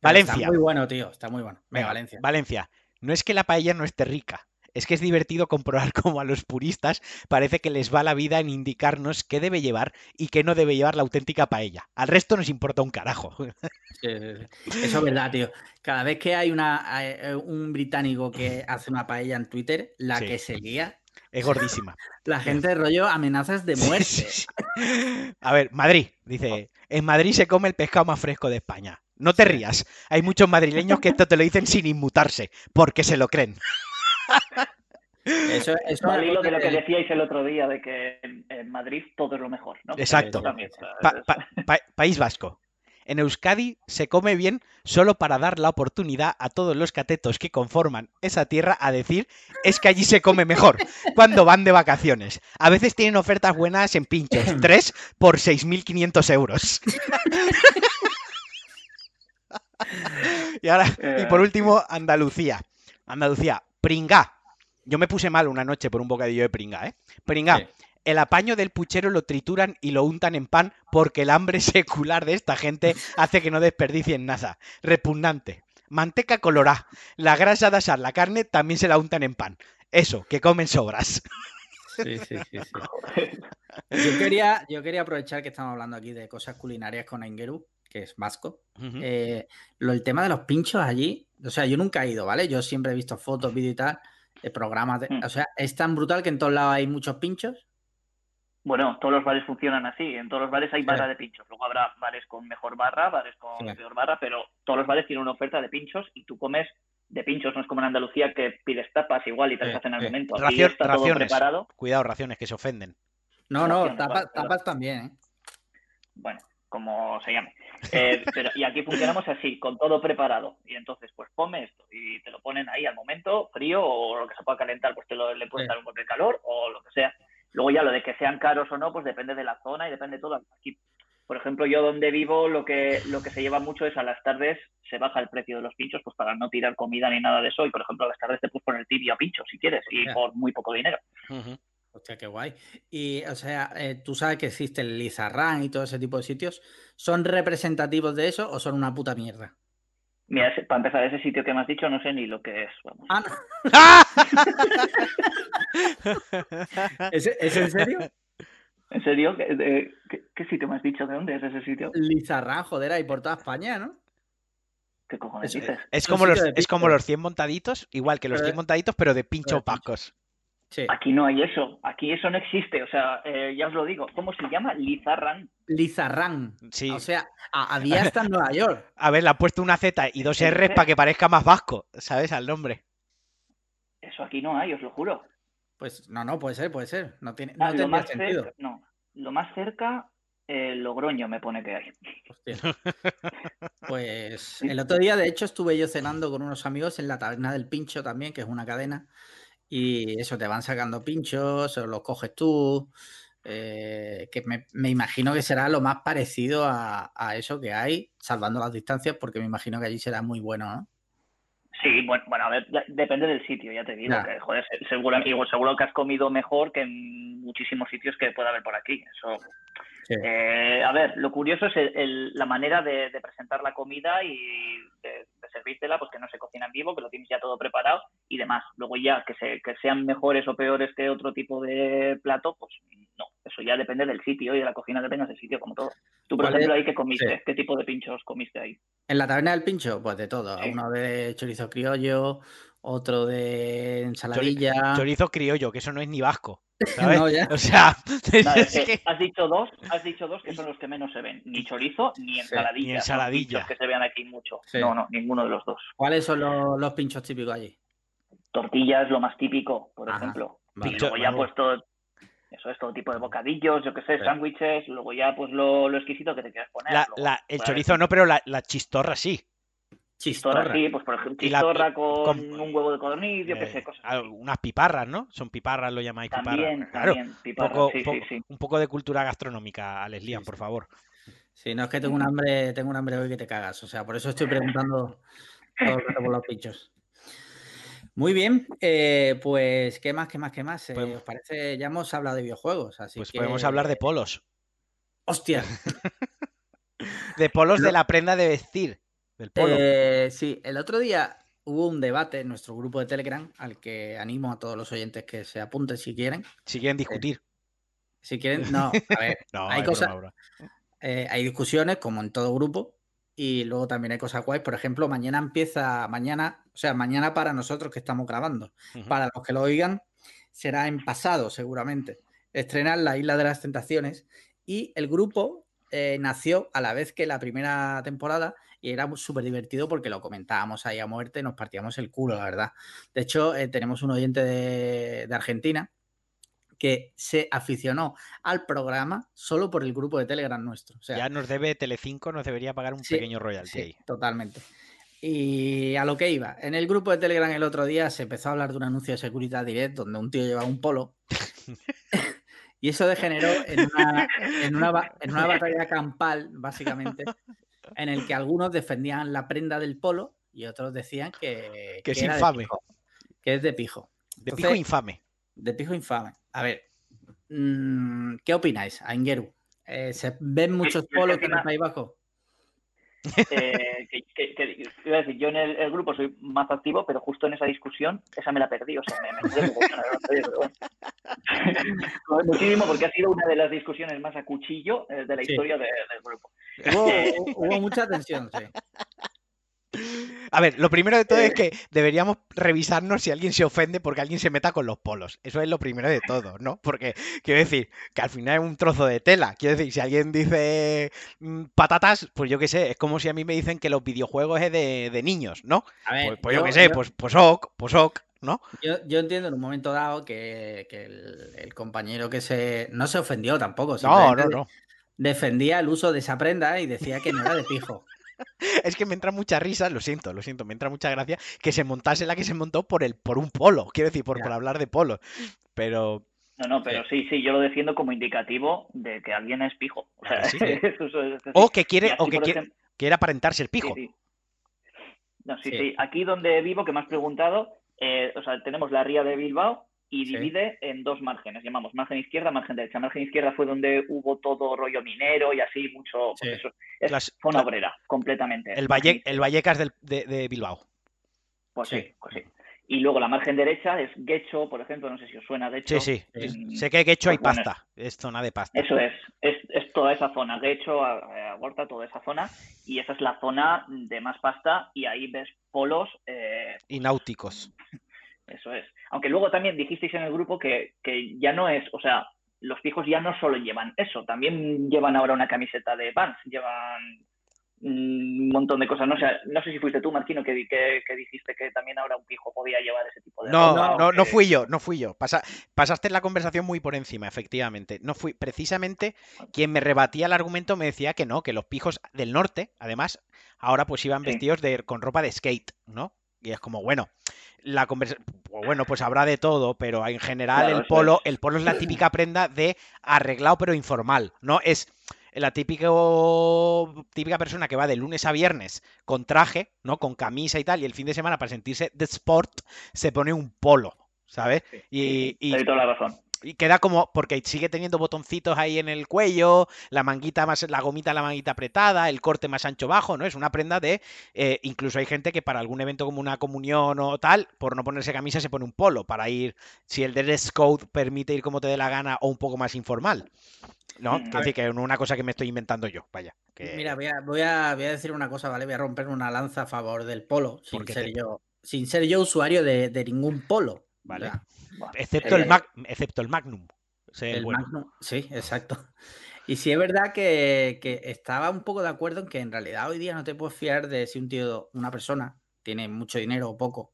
Valencia. Está muy bueno, tío, está muy bueno. Valencia. Valencia. No es que la paella no esté rica, es que es divertido comprobar cómo a los puristas parece que les va la vida en indicarnos qué debe llevar y qué no debe llevar la auténtica paella. Al resto nos importa un carajo. Eso es verdad, tío. Cada vez que hay una, eh, un británico que hace una paella en Twitter, la que se lía es gordísima. La gente de rollo amenazas de muerte. A ver, Madrid, dice, en Madrid se come el pescado más fresco de España. No te rías. Hay muchos madrileños que esto te lo dicen sin inmutarse, porque se lo creen. Eso, eso Al hilo de lo que decíais el otro día, de que en Madrid todo es lo mejor. ¿no? Exacto. País Vasco. En Euskadi se come bien solo para dar la oportunidad a todos los catetos que conforman esa tierra a decir es que allí se come mejor cuando van de vacaciones. A veces tienen ofertas buenas en pinchos, tres por 6.500 euros. y ahora, y por eh. último, Andalucía. Andalucía, pringá. Yo me puse mal una noche por un bocadillo de pringá, ¿eh? Pringá. El apaño del puchero lo trituran y lo untan en pan porque el hambre secular de esta gente hace que no desperdicien nada. Repugnante. Manteca colorá. La grasa de asar la carne también se la untan en pan. Eso, que comen sobras. Sí, sí, sí, Yo quería, yo quería aprovechar que estamos hablando aquí de cosas culinarias con Engeru, que es vasco. Eh, lo, el tema de los pinchos allí, o sea, yo nunca he ido, ¿vale? Yo siempre he visto fotos, vídeos y tal, de programas. De, mm. O sea, ¿es tan brutal que en todos lados hay muchos pinchos? Bueno, todos los bares funcionan así. En todos los bares hay barra de pinchos. Luego habrá bares con mejor barra, bares con peor barra, pero todos los bares tienen una oferta de pinchos y tú comes de pinchos. No es como en Andalucía que pides tapas igual y te las hacen al momento. Aquí está todo preparado. Cuidado, raciones que se ofenden. No, no, tapas, también. ¿eh? Bueno, como se llame. Eh, pero, y aquí funcionamos así, con todo preparado. Y entonces, pues come esto y te lo ponen ahí al momento, frío o lo que se pueda calentar, pues te lo, le puedes dar un poco de calor o lo que sea. Luego ya lo de que sean caros o no, pues depende de la zona y depende de todo. Aquí, por ejemplo, yo donde vivo lo que, lo que se lleva mucho es a las tardes se baja el precio de los pinchos pues para no tirar comida ni nada de eso. Y por ejemplo, a las tardes te puedes poner tibio a pincho si quieres y por muy poco dinero. Hostia, qué guay. Y, o sea, eh, tú sabes que existe el Lizarrán y todo ese tipo de sitios. ¿Son representativos de eso o son una puta mierda? Mira, para empezar, ese sitio que me has dicho no sé ni lo que es. Ah, ¿Es, en serio? ¿En serio? ¿Qué, sitio me has dicho? ¿De dónde es ese sitio? Lizarrán, joder, ahí por toda España, ¿no? ¿Qué cojones dices? Es como, los, es como los 100 montaditos, igual que los 100 montaditos, pero de pincho opacos. Aquí no hay eso, aquí eso no existe, o sea, eh, ya os lo digo, ¿cómo se llama? Lizarran. Lizarran. Sí. O sea, había hasta en Nueva York. A ver, le han puesto una Z y dos R para que parezca más vasco, ¿sabes? Al nombre. Eso aquí no hay, os lo juro. Pues no, no, puede ser, puede ser. No tiene, no ah, más sentido. no, lo más cerca, eh, Logroño me pone que hay. Hostia. Pues el otro día, de hecho, estuve yo cenando con unos amigos en la taberna del Pincho también, que es una cadena. Y eso, te van sacando pinchos, los coges tú. Eh, que me, imagino que será lo más parecido a, eso que hay, salvando las distancias, porque me imagino que allí será muy bueno, ¿no? Sí, bueno, bueno a ver, depende del sitio, ya te digo, que joder, seguro, seguro que has comido mejor que en muchísimos sitios que pueda haber por aquí. Eso. Eh, a ver, lo curioso es la manera de, presentar la comida y de, servírtela, pues que no se cocina en vivo, que lo tienes ya todo preparado y demás. Luego ya que, se, que sean mejores o peores que otro tipo de plato, pues no, eso ya depende del sitio y de la cocina que tengas el sitio, como todo. Tú, por ejemplo, ahí que comiste, ¿qué tipo de pinchos comiste ahí? En la taberna del pincho, pues de todo. Uno de chorizo criollo, otro de ensaladilla. Chorizo criollo, que eso no es ni vasco. ¿Sabes? O sea, has dicho dos, has dicho dos que son los que menos se ven, ni chorizo ni ensaladilla. Ni ensaladilla. que se vean aquí mucho. No, no, ninguno de los dos. ¿Cuáles son los, pinchos típicos allí? Tortillas, lo más típico, por ejemplo. Y luego ya puesto eso es todo tipo de bocadillos, yo qué sé, sándwiches, luego ya pues lo, exquisito que te quieras poner. el chorizo no, pero la, chistorra sí. Chistorra, sí, pues por ejemplo, chistorra con, un huevo de codorniz, yo qué sé, cosas así. Unas piparras, ¿no? Son piparras, lo llamáis también, También, piparras, poco, sí, sí, sí. Un poco de cultura gastronómica, Alex Lian, por favor. Sí, no es que tengo un hambre, tengo un hambre hoy que te cagas. O sea, por eso estoy preguntando todo el por los pinchos. Muy bien, eh, pues ¿qué más, qué más, qué más? Eh, pues ¿Os parece? Ya hemos hablado de videojuegos, así pues podemos hablar de polos. ¡Hostia! de polos de la prenda de vestir. Eh, sí, el otro día hubo un debate en nuestro grupo de Telegram al que animo a todos los oyentes que se apunten si quieren. Si quieren discutir. si quieren, no, a ver, hay cosas, hay discusiones como en todo grupo y luego también hay cosas guays. Por ejemplo, mañana empieza, mañana, o sea, mañana para nosotros que estamos grabando. Para los que lo oigan, será en pasado, seguramente. Estrenar La Isla de las Tentaciones. Y el grupo eh, nació a la vez que la primera temporada y era súper divertido porque lo comentábamos ahí a muerte, nos partíamos el culo, la verdad. De hecho, eh, tenemos un oyente de, de Argentina que se aficionó al programa solo por el grupo de Telegram nuestro. O sea, ya nos debe Telecinco, nos debería pagar un pequeño royalty. Sí, totalmente. Y a lo que iba, en el grupo de Telegram el otro día se empezó a hablar de un anuncio de Securitas Direct donde un tío llevaba un polo. y eso degeneró en una, en, una, en una batalla campal, básicamente, en el que algunos defendían la prenda del polo y otros decían que, que, es infame. que es de pijo. De pijo infame. De pijo infame. A ver, mm, ¿qué opináis, Aingeru? Eh, ¿Se ven muchos polos en el País Bajo? Eh, iba a decir, yo en el, grupo soy más activo, pero justo en esa discusión, esa me la perdí. O sea, me, Muchísimo, porque ha sido una de las discusiones más a cuchillo eh, de la historia del grupo. Hubo, mucha tensión, sí. A ver, lo primero de todo es que deberíamos revisarnos si alguien se ofende porque alguien se meta con los polos. Eso es lo primero de todo, ¿no? Porque quiero decir que al final es un trozo de tela. Quiero decir, si alguien dice mm, patatas, pues yo qué sé, es como si a mí me dicen que los videojuegos es de, niños, ¿no? A ver, pues, pues yo, qué sé, pues, pues ok, pues ok. ¿No? Yo, entiendo en un momento dado que, el, compañero que se. No se ofendió tampoco. No, no, no. Defendía el uso de esa prenda y decía que no era de pijo. es que me entra mucha risa, lo siento, lo siento, me entra mucha gracia que se montase la que se montó por el por un polo, quiero decir, por, por hablar de polo. Pero. No, no, pero sí, sí, yo lo defiendo como indicativo de que alguien es pijo. O, que quiere, o que quiere, aparentarse el pijo. Sí, No, sí, sí, Aquí donde vivo, que me has preguntado, eh, o sea, tenemos la ría de Bilbao y divide en dos márgenes, llamamos margen izquierda, margen derecha. Margen izquierda fue donde hubo todo rollo minero y así, mucho... Pues es zona obrera, completamente. El, Valle, el Vallecas de, Bilbao. Pues sí. pues sí. Y luego la margen derecha es Guecho, por ejemplo, no sé si os suena de hecho. Sí, sí. sé que Guecho hay pues pasta, es zona de pasta. Eso es, es, toda esa zona, Guecho, Aborta, toda esa zona, y esa es la zona de más pasta, y ahí ves polos... Eh, y náuticos. Eso es. Aunque luego también dijisteis en el grupo que, ya no es, o sea, los fijos ya no solo llevan eso, también llevan ahora una camiseta de Vans, llevan un montón de cosas. No sé, no sé si fuiste tú, Marquino, que, que, dijiste que también ahora un fijo podía llevar ese tipo de No, no, no, fui yo, no fui yo. pasaste la conversación muy por encima, efectivamente. No fui, precisamente quien me rebatía el argumento me decía que no, que los pijos del norte, además, ahora pues iban vestidos de, con ropa de skate, ¿no? Y es como, bueno, la conversación, bueno, pues habrá de todo, pero en general el polo, el polo es la típica prenda de arreglado pero informal, ¿no? Es la típica, típica persona que va de lunes a viernes con traje, ¿no? Con camisa y tal, y el fin de semana para sentirse de sport se pone un polo, ¿sabes? y, toda la razón. Y queda como, porque sigue teniendo botoncitos ahí en el cuello, la manguita más, la gomita, la manguita apretada, el corte más ancho bajo, ¿no? Es una prenda de, eh, incluso hay gente que para algún evento como una comunión o tal, por no ponerse camisa se pone un polo para ir, si el dress code permite ir como te dé la gana o un poco más informal. ¿No? Mm, decir, que es una cosa que me estoy inventando yo, vaya. Mira, voy a, decir una cosa, ¿vale? Voy a romper una lanza a favor del polo, sin ser yo, sin ser yo usuario de, ningún polo. Vale. excepto, el excepto el Magnum. El Magnum. Sí, exacto. Y sí es verdad que, estaba un poco de acuerdo en que en realidad hoy día no te puedes fiar de si un tío, una persona, tiene mucho dinero o poco,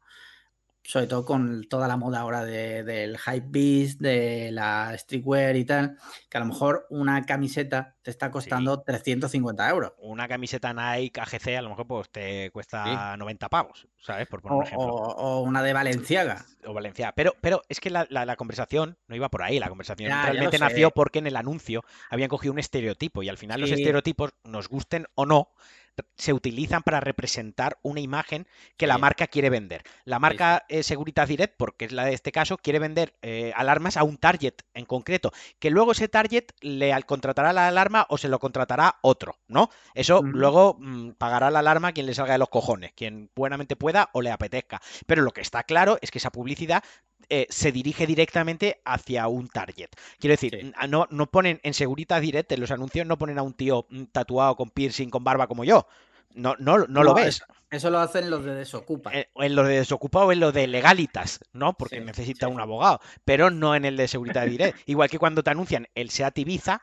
sobre todo con toda la moda ahora del hype beast, de la streetwear y tal, que a lo mejor una camiseta te está costando 350 euros. Una camiseta Nike AGC a lo mejor pues te cuesta 90 pavos, ¿sabes? Por poner o, un ejemplo. O, una de Valenciaga. O Valenciaga. Pero, pero es que la, conversación no iba por ahí. La conversación realmente nació porque en el anuncio habían cogido un estereotipo y al final los estereotipos, nos gusten o no, se utilizan para representar una imagen que la marca quiere vender. La marca eh, Securitas Direct, porque es la de este caso, quiere vender eh, alarmas a un target en concreto, que luego ese target le contratará la alarma o se lo contratará otro, ¿no? Eso luego mm, pagará la alarma quien le salga de los cojones, quien buenamente pueda o le apetezca. Pero lo que está claro es que esa publicidad eh, se dirige directamente hacia un target. Quiero decir, no, no ponen en Seguritas Direct, en los anuncios no ponen a un tío mm, tatuado con piercing, con barba como yo. No, no, no, lo ves. Eso, lo hacen los de Desocupa. Eh, en, los de Desocupa o en los de Legalitas, ¿no? Porque necesita un abogado. Pero no en el de Seguridad Direct. Igual que cuando te anuncian el SEAT Ibiza,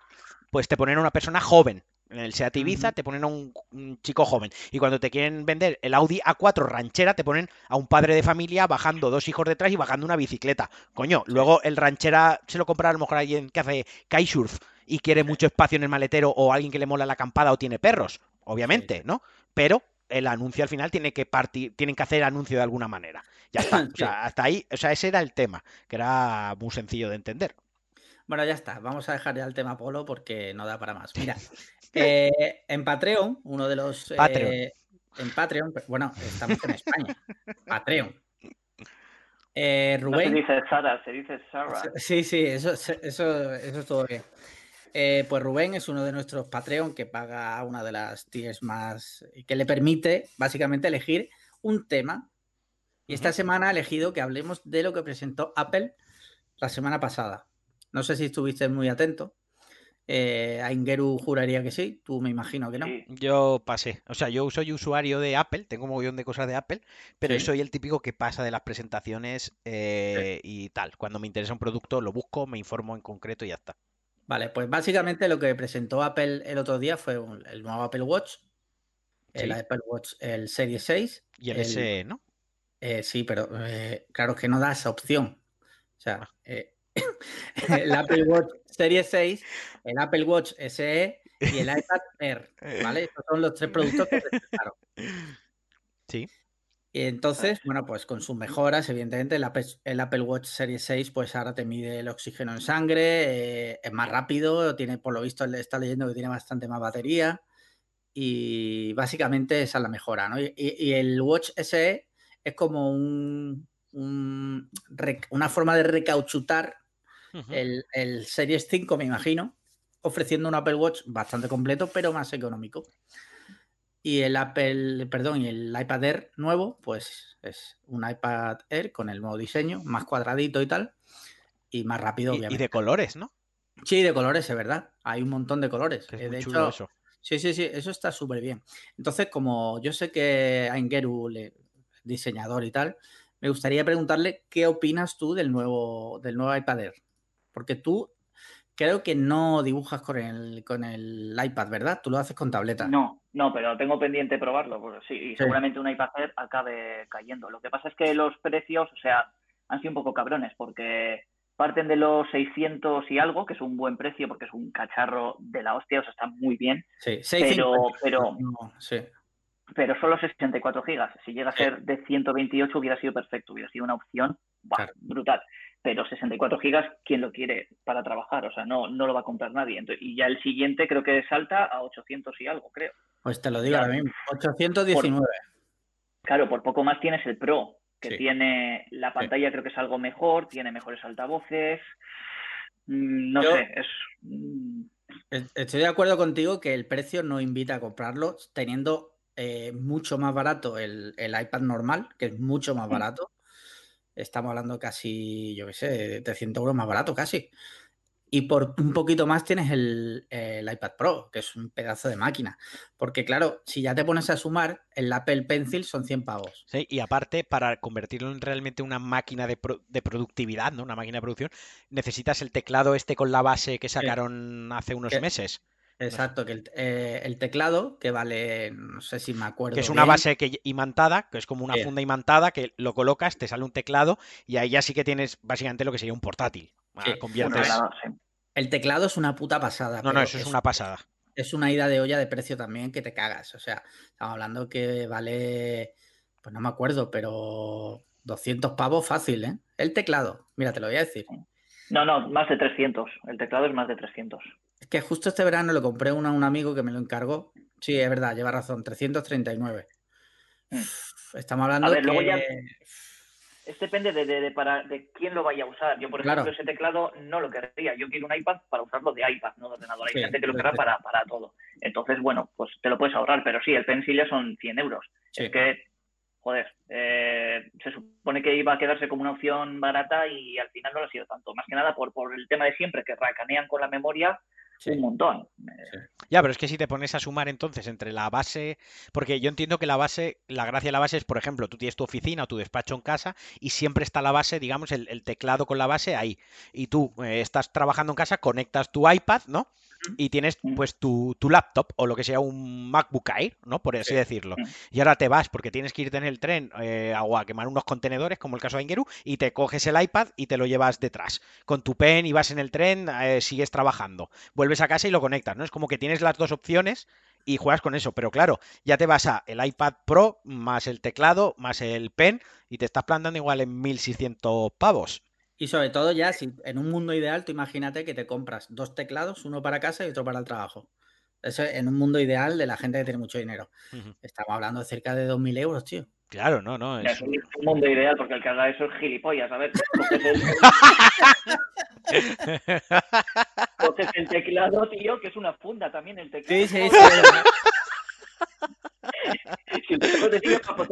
pues te ponen a una persona joven. En el Seat Ibiza te ponen a un, chico joven. Y cuando te quieren vender el Audi A4 ranchera, te ponen a un padre de familia bajando dos hijos detrás y bajando una bicicleta. Coño, luego el ranchera se lo compra a lo mejor alguien que hace kitesurf y quiere mucho espacio en el maletero o alguien que le mola la acampada o tiene perros, obviamente, ¿no? Pero el anuncio al final tiene que partir, tienen que hacer el anuncio de alguna manera. Ya está. O sea, hasta ahí, o sea, ese era el tema, que era muy sencillo de entender. Bueno, ya está. Vamos a dejar ya el tema polo porque no da para más. Mira, eh, en Patreon, uno de los. Eh, en Patreon, bueno, estamos en España. Patreon. Eh, Rubén. se dice Sara, se dice Sara. Sí, sí, eso, eso, eso es todo bien. pues Rubén es uno de nuestros Patreon que paga una de las tiers más. que le permite básicamente elegir un tema. Y esta semana ha elegido que hablemos de lo que presentó Apple la semana pasada. No sé si estuviste muy atento. Eh, a Ingeru juraría que sí, tú me imagino que no. Yo pasé, o sea, yo soy usuario de Apple, tengo un montón de cosas de Apple, pero soy el típico que pasa de las presentaciones eh, y tal. Cuando me interesa un producto lo busco, me informo en concreto y ya está. Vale, pues básicamente lo que presentó Apple el otro día fue el nuevo Apple Watch, el Apple Watch, el Series 6. Y el, SE, ¿no? Eh, sí, pero claro que no da esa opción. O sea, ah el Apple Watch Series 6, el Apple Watch SE y el iPad Air, ¿vale? Estos son los tres productos que presentaron. Sí. Y entonces, bueno, pues con sus mejoras, evidentemente, el Apple, Watch Series 6, pues ahora te mide el oxígeno en sangre, eh, es más rápido, tiene, por lo visto, está leyendo que tiene bastante más batería. Y básicamente esa es la mejora, ¿no? y el Watch SE es como un, una forma de recauchutar el, Series 5, me imagino, ofreciendo un Apple Watch bastante completo, pero más económico. Y el Apple, perdón, y el iPad Air nuevo, pues es un iPad Air con el nuevo diseño, más cuadradito y tal, y más rápido, y, obviamente. Y de colores, ¿no? Sí, de colores, es verdad. Hay un montón de colores. Eh, de hecho, eso. Sí, sí, sí, eso está súper bien. Entonces, como yo sé que Aingeru, diseñador y tal, me gustaría preguntarle qué opinas tú del nuevo, del nuevo iPad Air. Porque tú creo que no dibujas con el, con el iPad, ¿verdad? Tú lo haces con tableta. No, no, pero tengo pendiente probarlo. Pues sí, y seguramente un iPad Air acabe cayendo. Lo que pasa es que los precios, o sea, han sido un poco cabrones porque parten de los 600 y algo, que es un buen precio porque es un cacharro de la hostia, o sea, está muy bien. Sí, pero, pero, sí pero solo 64 gigas. Si llega a ser de 128 hubiera sido perfecto, hubiera sido una opción brutal. Pero 64 gigas, ¿quién lo quiere para trabajar? O sea, no, no lo va a comprar nadie. y ya el siguiente creo que salta a 800 y algo, creo. Pues te lo digo ahora mismo, 819. claro, por poco más tienes el Pro, que tiene la pantalla creo que es algo mejor, tiene mejores altavoces. Mm, no sé, es... Mm. Estoy de acuerdo contigo que el precio no invita a comprarlo teniendo eh, mucho más barato el, iPad normal, que es mucho más barato. Estamos hablando casi, yo qué sé, de 100 euros más barato casi. Y por un poquito más tienes el, iPad Pro, que es un pedazo de máquina. Porque claro, si ya te pones a sumar, el Apple Pencil son 100 pavos. Sí, y aparte, para convertirlo en realmente una máquina de, productividad, ¿no? Una máquina de producción, necesitas el teclado este con la base que sacaron hace unos meses. Exacto, que eh, el, teclado, que vale, no sé si me acuerdo. Que es una base que, imantada, que es como una funda imantada, que lo colocas, te sale un teclado y ahí ya sí que tienes básicamente lo que sería un portátil. El teclado es una puta pasada. No, no, eso es, una pasada. Es una ida de olla de precio también que te cagas. O sea, estamos hablando que vale, pues no me acuerdo, pero 200 pavos fácil, ¿eh? El teclado, mira, te lo voy a decir. No, no, más de 300. El teclado es más de 300. Que justo este verano lo compré a un amigo que me lo encargó. Sí, es verdad, lleva razón, 339. Mm. Estamos hablando de que es depende de, para, de quién lo vaya a usar. Yo, por ejemplo, ese teclado no lo querría. Yo quiero un iPad para usarlo de iPad, no de ordenador. Hay gente que lo querrá para, para todo. Entonces, bueno, pues te lo puedes ahorrar. Pero sí, el Pencil ya son 100 euros. Es que, joder, eh, se supone que iba a quedarse como una opción barata y al final no lo ha sido tanto. Más que nada por, por el tema de siempre, que racanean con la memoria un montón. Ya, pero es que si te pones a sumar entonces entre la base, porque yo entiendo que la base, la gracia de la base es, por ejemplo, tú tienes tu oficina o tu despacho en casa y siempre está la base, digamos, el, teclado con la base ahí. Y tú eh, estás trabajando en casa, conectas tu iPad, ¿no? Y tienes mm. pues tu, laptop o lo que sea un MacBook Air, ¿no? Por así decirlo. Mm. Y ahora te vas porque tienes que irte en el tren eh, a quemar unos contenedores, como el caso de Ingeru, y te coges el iPad y te lo llevas detrás. Con tu pen y vas en el tren, eh, sigues trabajando. Vuelves a casa y lo conectas, ¿no? Es como que tienes las dos opciones y juegas con eso. Pero claro, ya te vas a el iPad Pro más el teclado más el pen y te estás plantando igual en 1600 pavos. Y sobre todo ya, si en un mundo ideal, tú imagínate que te compras dos teclados, uno para casa y otro para el trabajo. Eso en un mundo ideal de la gente que tiene mucho dinero. Estamos hablando de cerca de 2.000 euros, tío. Claro, no, no. Es... un mundo ideal porque el que haga eso es gilipollas, a ver. Coges el... teclado, tío, que es una funda también el teclado. Sí, sí, sí. si te tío, pues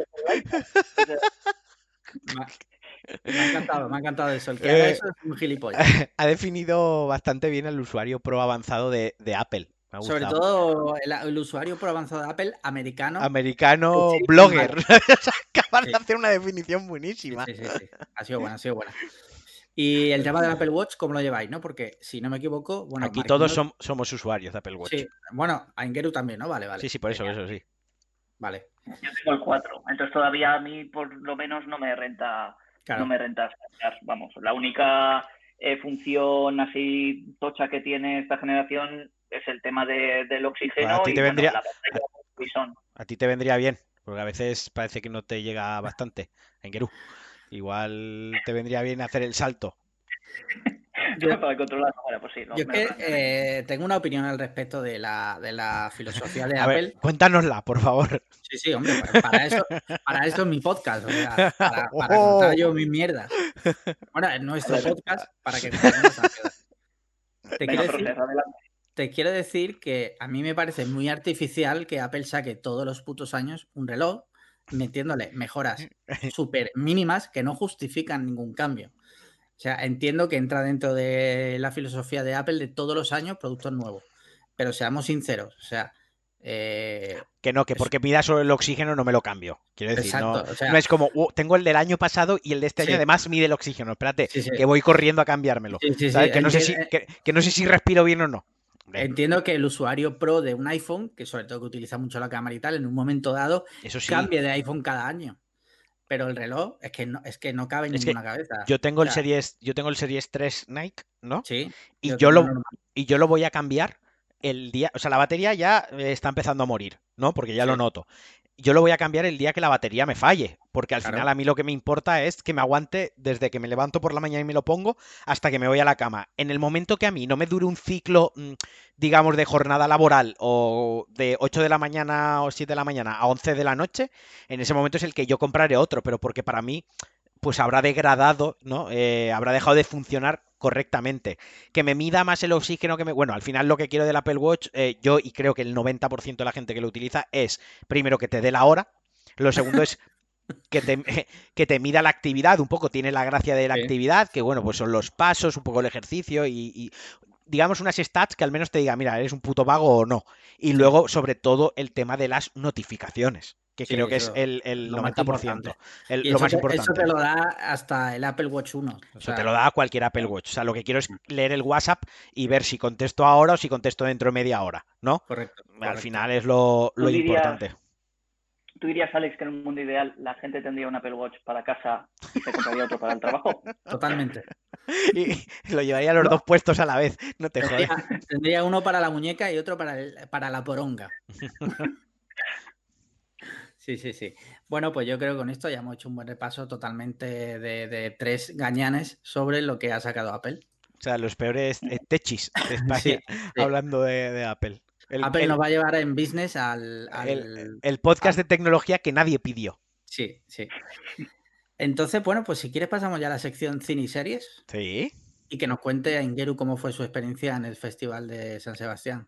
me ha encantado, me ha encantado eso. El que haga eh, eso es un gilipollas. Ha definido bastante bien el usuario pro avanzado de, Apple. Sobre todo el, usuario pro avanzado de Apple, americano. Americano blogger. Acabas de hacer una definición buenísima. Sí, sí, sí. Ha sido buena, ha sido buena. Y el tema del Apple Watch, ¿cómo lo lleváis? ¿no? Porque si no me equivoco, bueno. Aquí todos somos usuarios de Apple Watch. Sí, bueno, a Ingeru también, ¿no? Vale, vale. Sí, sí, por eso, eso sí. Vale. Yo tengo el 4, entonces todavía a mí por lo menos no me renta no me renta Vamos, la única eh, función así tocha que tiene esta generación es el tema del oxígeno. a ti te vendría, a, ti te vendría bien, porque a veces parece que no te llega bastante en Gerú. Igual te vendría bien hacer el salto. Yo, para controlar pues sí. yo que, eh, tengo una opinión al respecto de la, de la filosofía de Apple. cuéntanosla, por favor. Sí, sí, hombre, para eso, para eso es mi podcast, o sea, para, para contar yo mi mierda. Bueno, en nuestro podcast, para que te quiero, decir, te quiero decir que a mí me parece muy artificial que Apple saque todos los putos años un reloj metiéndole mejoras súper mínimas que no justifican ningún cambio. O sea, entiendo que entra dentro de la filosofía de Apple de todos los años productos nuevos. Pero seamos sinceros, o sea. Eh, que no, que porque pida solo el oxígeno no me lo cambio. Quiero decir, no, es como, uh, tengo el del año pasado y el de este año además mide el oxígeno. Espérate, que voy corriendo a cambiármelo. Que, no sé si, que, no sé si respiro bien o no. Entiendo que el usuario pro de un iPhone, que sobre todo que utiliza mucho la cámara y tal, en un momento dado Eso cambie de iPhone cada año pero el reloj es que no, es que no cabe en ninguna cabeza. Yo tengo el Series, yo tengo el Series 3 Nike, ¿no? Sí. Y yo, lo, y yo lo voy a cambiar el día, o sea, la batería ya está empezando a morir, ¿no? Porque ya lo noto yo lo voy a cambiar el día que la batería me falle, porque al final a mí lo que me importa es que me aguante desde que me levanto por la mañana y me lo pongo hasta que me voy a la cama. En el momento que a mí no me dure un ciclo, mm, digamos, de jornada laboral o de 8 de la mañana o 7 de la mañana a 11 de la noche, en ese momento es el que yo compraré otro, pero porque para mí pues habrá degradado, ¿no? Eh, habrá dejado de funcionar correctamente. Que me mida más el oxígeno que me... Bueno, al final lo que quiero del Apple Watch, eh, yo y creo que el 90% de la gente que lo utiliza es, primero, que te dé la hora, lo segundo es que te, que te mida la actividad, un poco tiene la gracia de la actividad, que bueno, pues son los pasos, un poco el ejercicio y, digamos unas stats que al menos te diga, mira, eres un puto vago o no. Y luego, sobre todo, el tema de las notificaciones que creo que es el, el 90%. El, lo más importante. Eso te lo da hasta el Apple Watch 1. eso te lo da cualquier Apple Watch. O sea, lo que quiero es mm. leer el WhatsApp y ver si contesto ahora o si contesto dentro de media hora, ¿no? Correcto. Al final es lo, importante. ¿Tú dirías, Alex, que en un mundo ideal la gente tendría un Apple Watch para casa y se compraría otro para el trabajo? Totalmente. Y lo llevaría los dos puestos a la vez, no te jodas. Tendría uno para la muñeca y otro para, para la poronga. Sí, sí, sí. Bueno, pues yo creo que con esto ya hemos hecho un buen repaso totalmente de, tres gañanes sobre lo que ha sacado Apple. O sea, los peores eh, techis de España, hablando de, Apple. Apple nos va a llevar en business al... el, podcast de tecnología que nadie pidió. Sí, sí. Entonces, bueno, pues si quieres pasamos ya a la sección cine y series. Sí. Y que nos cuente a Ingeru cómo fue su experiencia en el Festival de San Sebastián.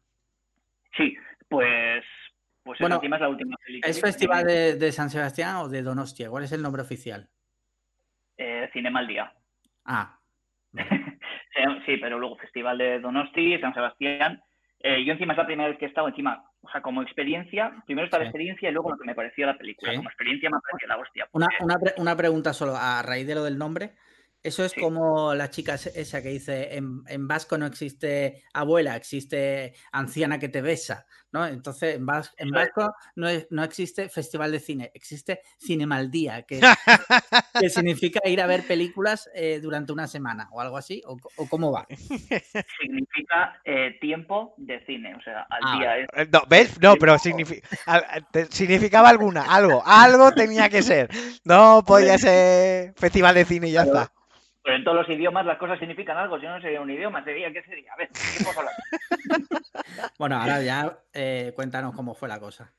Sí, pues pues bueno, es la última película. ¿Es Festival de, San Sebastián o de Donostia? ¿Cuál es el nombre oficial? Eh, Cinema al Día. Ah. sí, pero luego Festival de Donosti, San Sebastián. Eh, yo encima es la primera vez que he estado encima, o sea, como experiencia, primero está la experiencia y luego lo que me pareció la película. Como experiencia me pareció la hostia. Una, una pregunta solo, a raíz de lo del nombre. Eso es como la chica esa que dice, en, vasco no existe abuela, existe anciana que te besa, ¿no? Entonces, en, vasco no, no, existe festival de cine, existe Cinemaldía, que, que significa ir a ver películas eh, durante una semana o algo así, o, cómo va. Significa eh, tiempo de cine, o sea, al ah, día. Eh, no, ¿ves? No, pero significaba alguna, algo, algo tenía que ser. No podía ser festival de cine y ya está. Pero en todos los idiomas las cosas significan algo. Si no sería un idioma, sería, ¿qué sería? A ver, ¿qué hablar? bueno, ahora ya eh, cuéntanos cómo fue la cosa.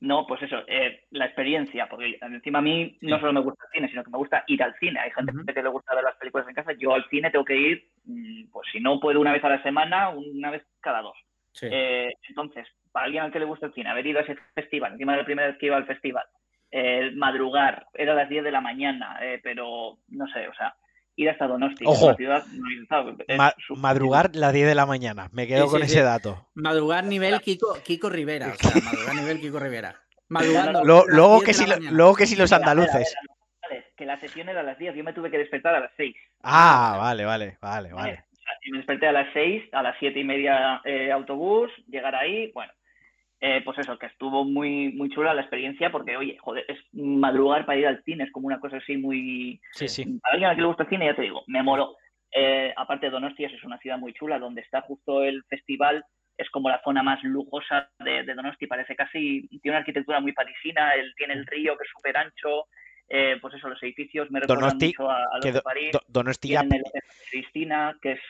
No, pues eso, eh, la experiencia, porque encima a mí no solo me gusta el cine, sino que me gusta ir al cine. Hay gente que le gusta ver las películas en casa. Yo al cine tengo que ir, mm, pues si no puedo una vez a la semana, una vez cada dos. Eh, entonces, para alguien al que le gusta el cine, haber ido a ese festival, encima de la primera vez que iba al festival, madrugar, era a las 10 de la mañana, pero no sé, o sea, ir hasta Donosti. Ojo, madrugar las 10 de la mañana, me quedo con ese dato. Madrugar nivel Kiko, Kiko Rivera, o sea, madrugar nivel Kiko Rivera. luego, que si, luego que si los andaluces. que la sesión era a las 10, yo me tuve que despertar a las 6. Ah, vale, vale, vale, vale. me desperté a las 6, a las 7 y media eh, autobús, llegar ahí, bueno, eh, pues eso, que estuvo muy, muy chula la experiencia porque, oye, joder, es madrugar para ir al cine, es como una cosa así muy... Sí, sí. Para alguien a quien le gusta el cine, ya te digo, me moló. Eh, aparte, Donostia es una ciudad muy chula, donde está justo el festival, es como la zona más lujosa de, Donosti, parece casi, tiene una arquitectura muy parisina, él tiene el río que es súper ancho, eh, pues eso, los edificios me recuerdan mucho a, a los de París. Donosti Cristina, que es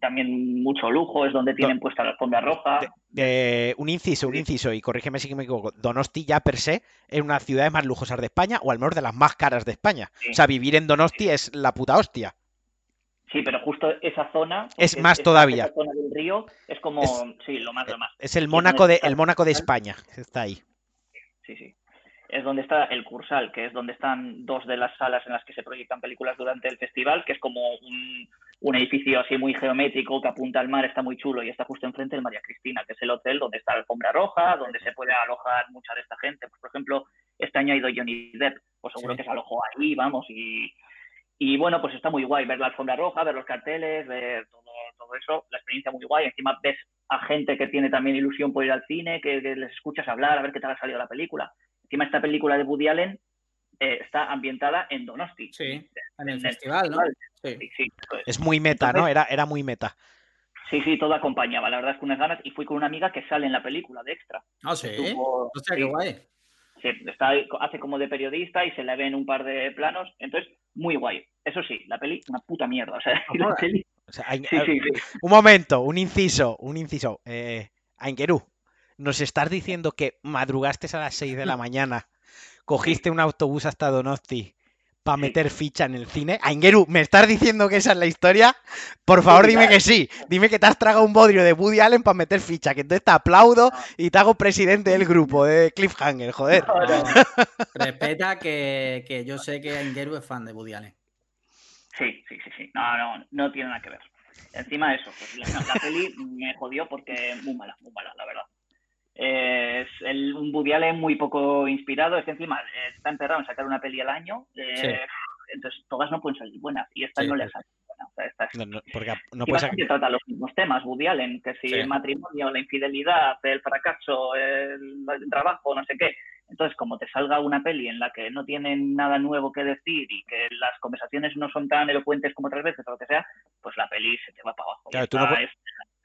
también mucho lujo, es donde tienen puesta la alfombra roja. un inciso, un inciso, y corrígeme si me equivoco, Donosti ya per se es una ciudad ciudades más lujosas de España, o al menos de las más caras de España. O sea, vivir en Donosti es la puta hostia. Sí, pero justo esa zona es más todavía. Esa zona del río es como sí, lo más lo más. Es el Mónaco de el Mónaco de España, está ahí. Sí, sí es donde está el Cursal, que es donde están dos de las salas en las que se proyectan películas durante el festival, que es como un, edificio así muy geométrico que apunta al mar, está muy chulo y está justo enfrente del María Cristina, que es el hotel donde está la alfombra roja, donde se puede alojar mucha de esta gente. Pues, por ejemplo, este año ha ido Johnny Depp, pues seguro que se alojó ahí, vamos, y, y bueno, pues está muy guay ver la alfombra roja, ver los carteles, ver todo, todo eso, la experiencia muy guay. Encima ves a gente que tiene también ilusión por ir al cine, que, que les escuchas hablar, a ver qué tal ha salido la película. Encima esta película de Woody Allen eh, está ambientada en Donosti. Sí, en el festival, ¿no? Sí. sí, es muy meta, ¿no? Era, era muy meta. Sí, sí, todo acompañaba. La verdad es que unas ganas. Y fui con una amiga que sale en la película de extra. Ah, sí. o sea, qué guay. Sí, está, hace como de periodista y se le ven un par de planos. Entonces, muy guay. Eso sí, la peli, una puta mierda. O sea, la peli... un momento, un inciso, un inciso. Eh, Aingeru, nos estás diciendo que madrugaste a las 6 de la mañana, cogiste un autobús hasta Donosti para meter ficha en el cine. Aingeru, ¿me estás diciendo que esa es la historia? Por favor, dime que sí. Dime que te has tragado un bodrio de Woody Allen para meter ficha, que entonces te aplaudo y te hago presidente del grupo de Cliffhanger, joder. Respeta que, yo sé que Aingeru es fan de Woody Allen. Sí, sí, sí, sí. No, no, no tiene nada que ver. Encima de eso, pues la, peli me jodió porque muy mala, muy mala, la verdad. Es el, un Allen muy poco inspirado, es que encima eh, está enterrado en sacar una peli al año, eh, entonces todas no pueden salir buenas y esta no le sale buena. O sea, esta es, no, porque no puede ser... trata los mismos temas, Woody Allen, que si el matrimonio, la infidelidad, el fracaso, el, el trabajo, no sé qué. Entonces, como te salga una peli en la que no tienen nada nuevo que decir y que las conversaciones no son tan elocuentes como otras veces o lo que sea, pues la peli se te va para abajo. Claro, tú no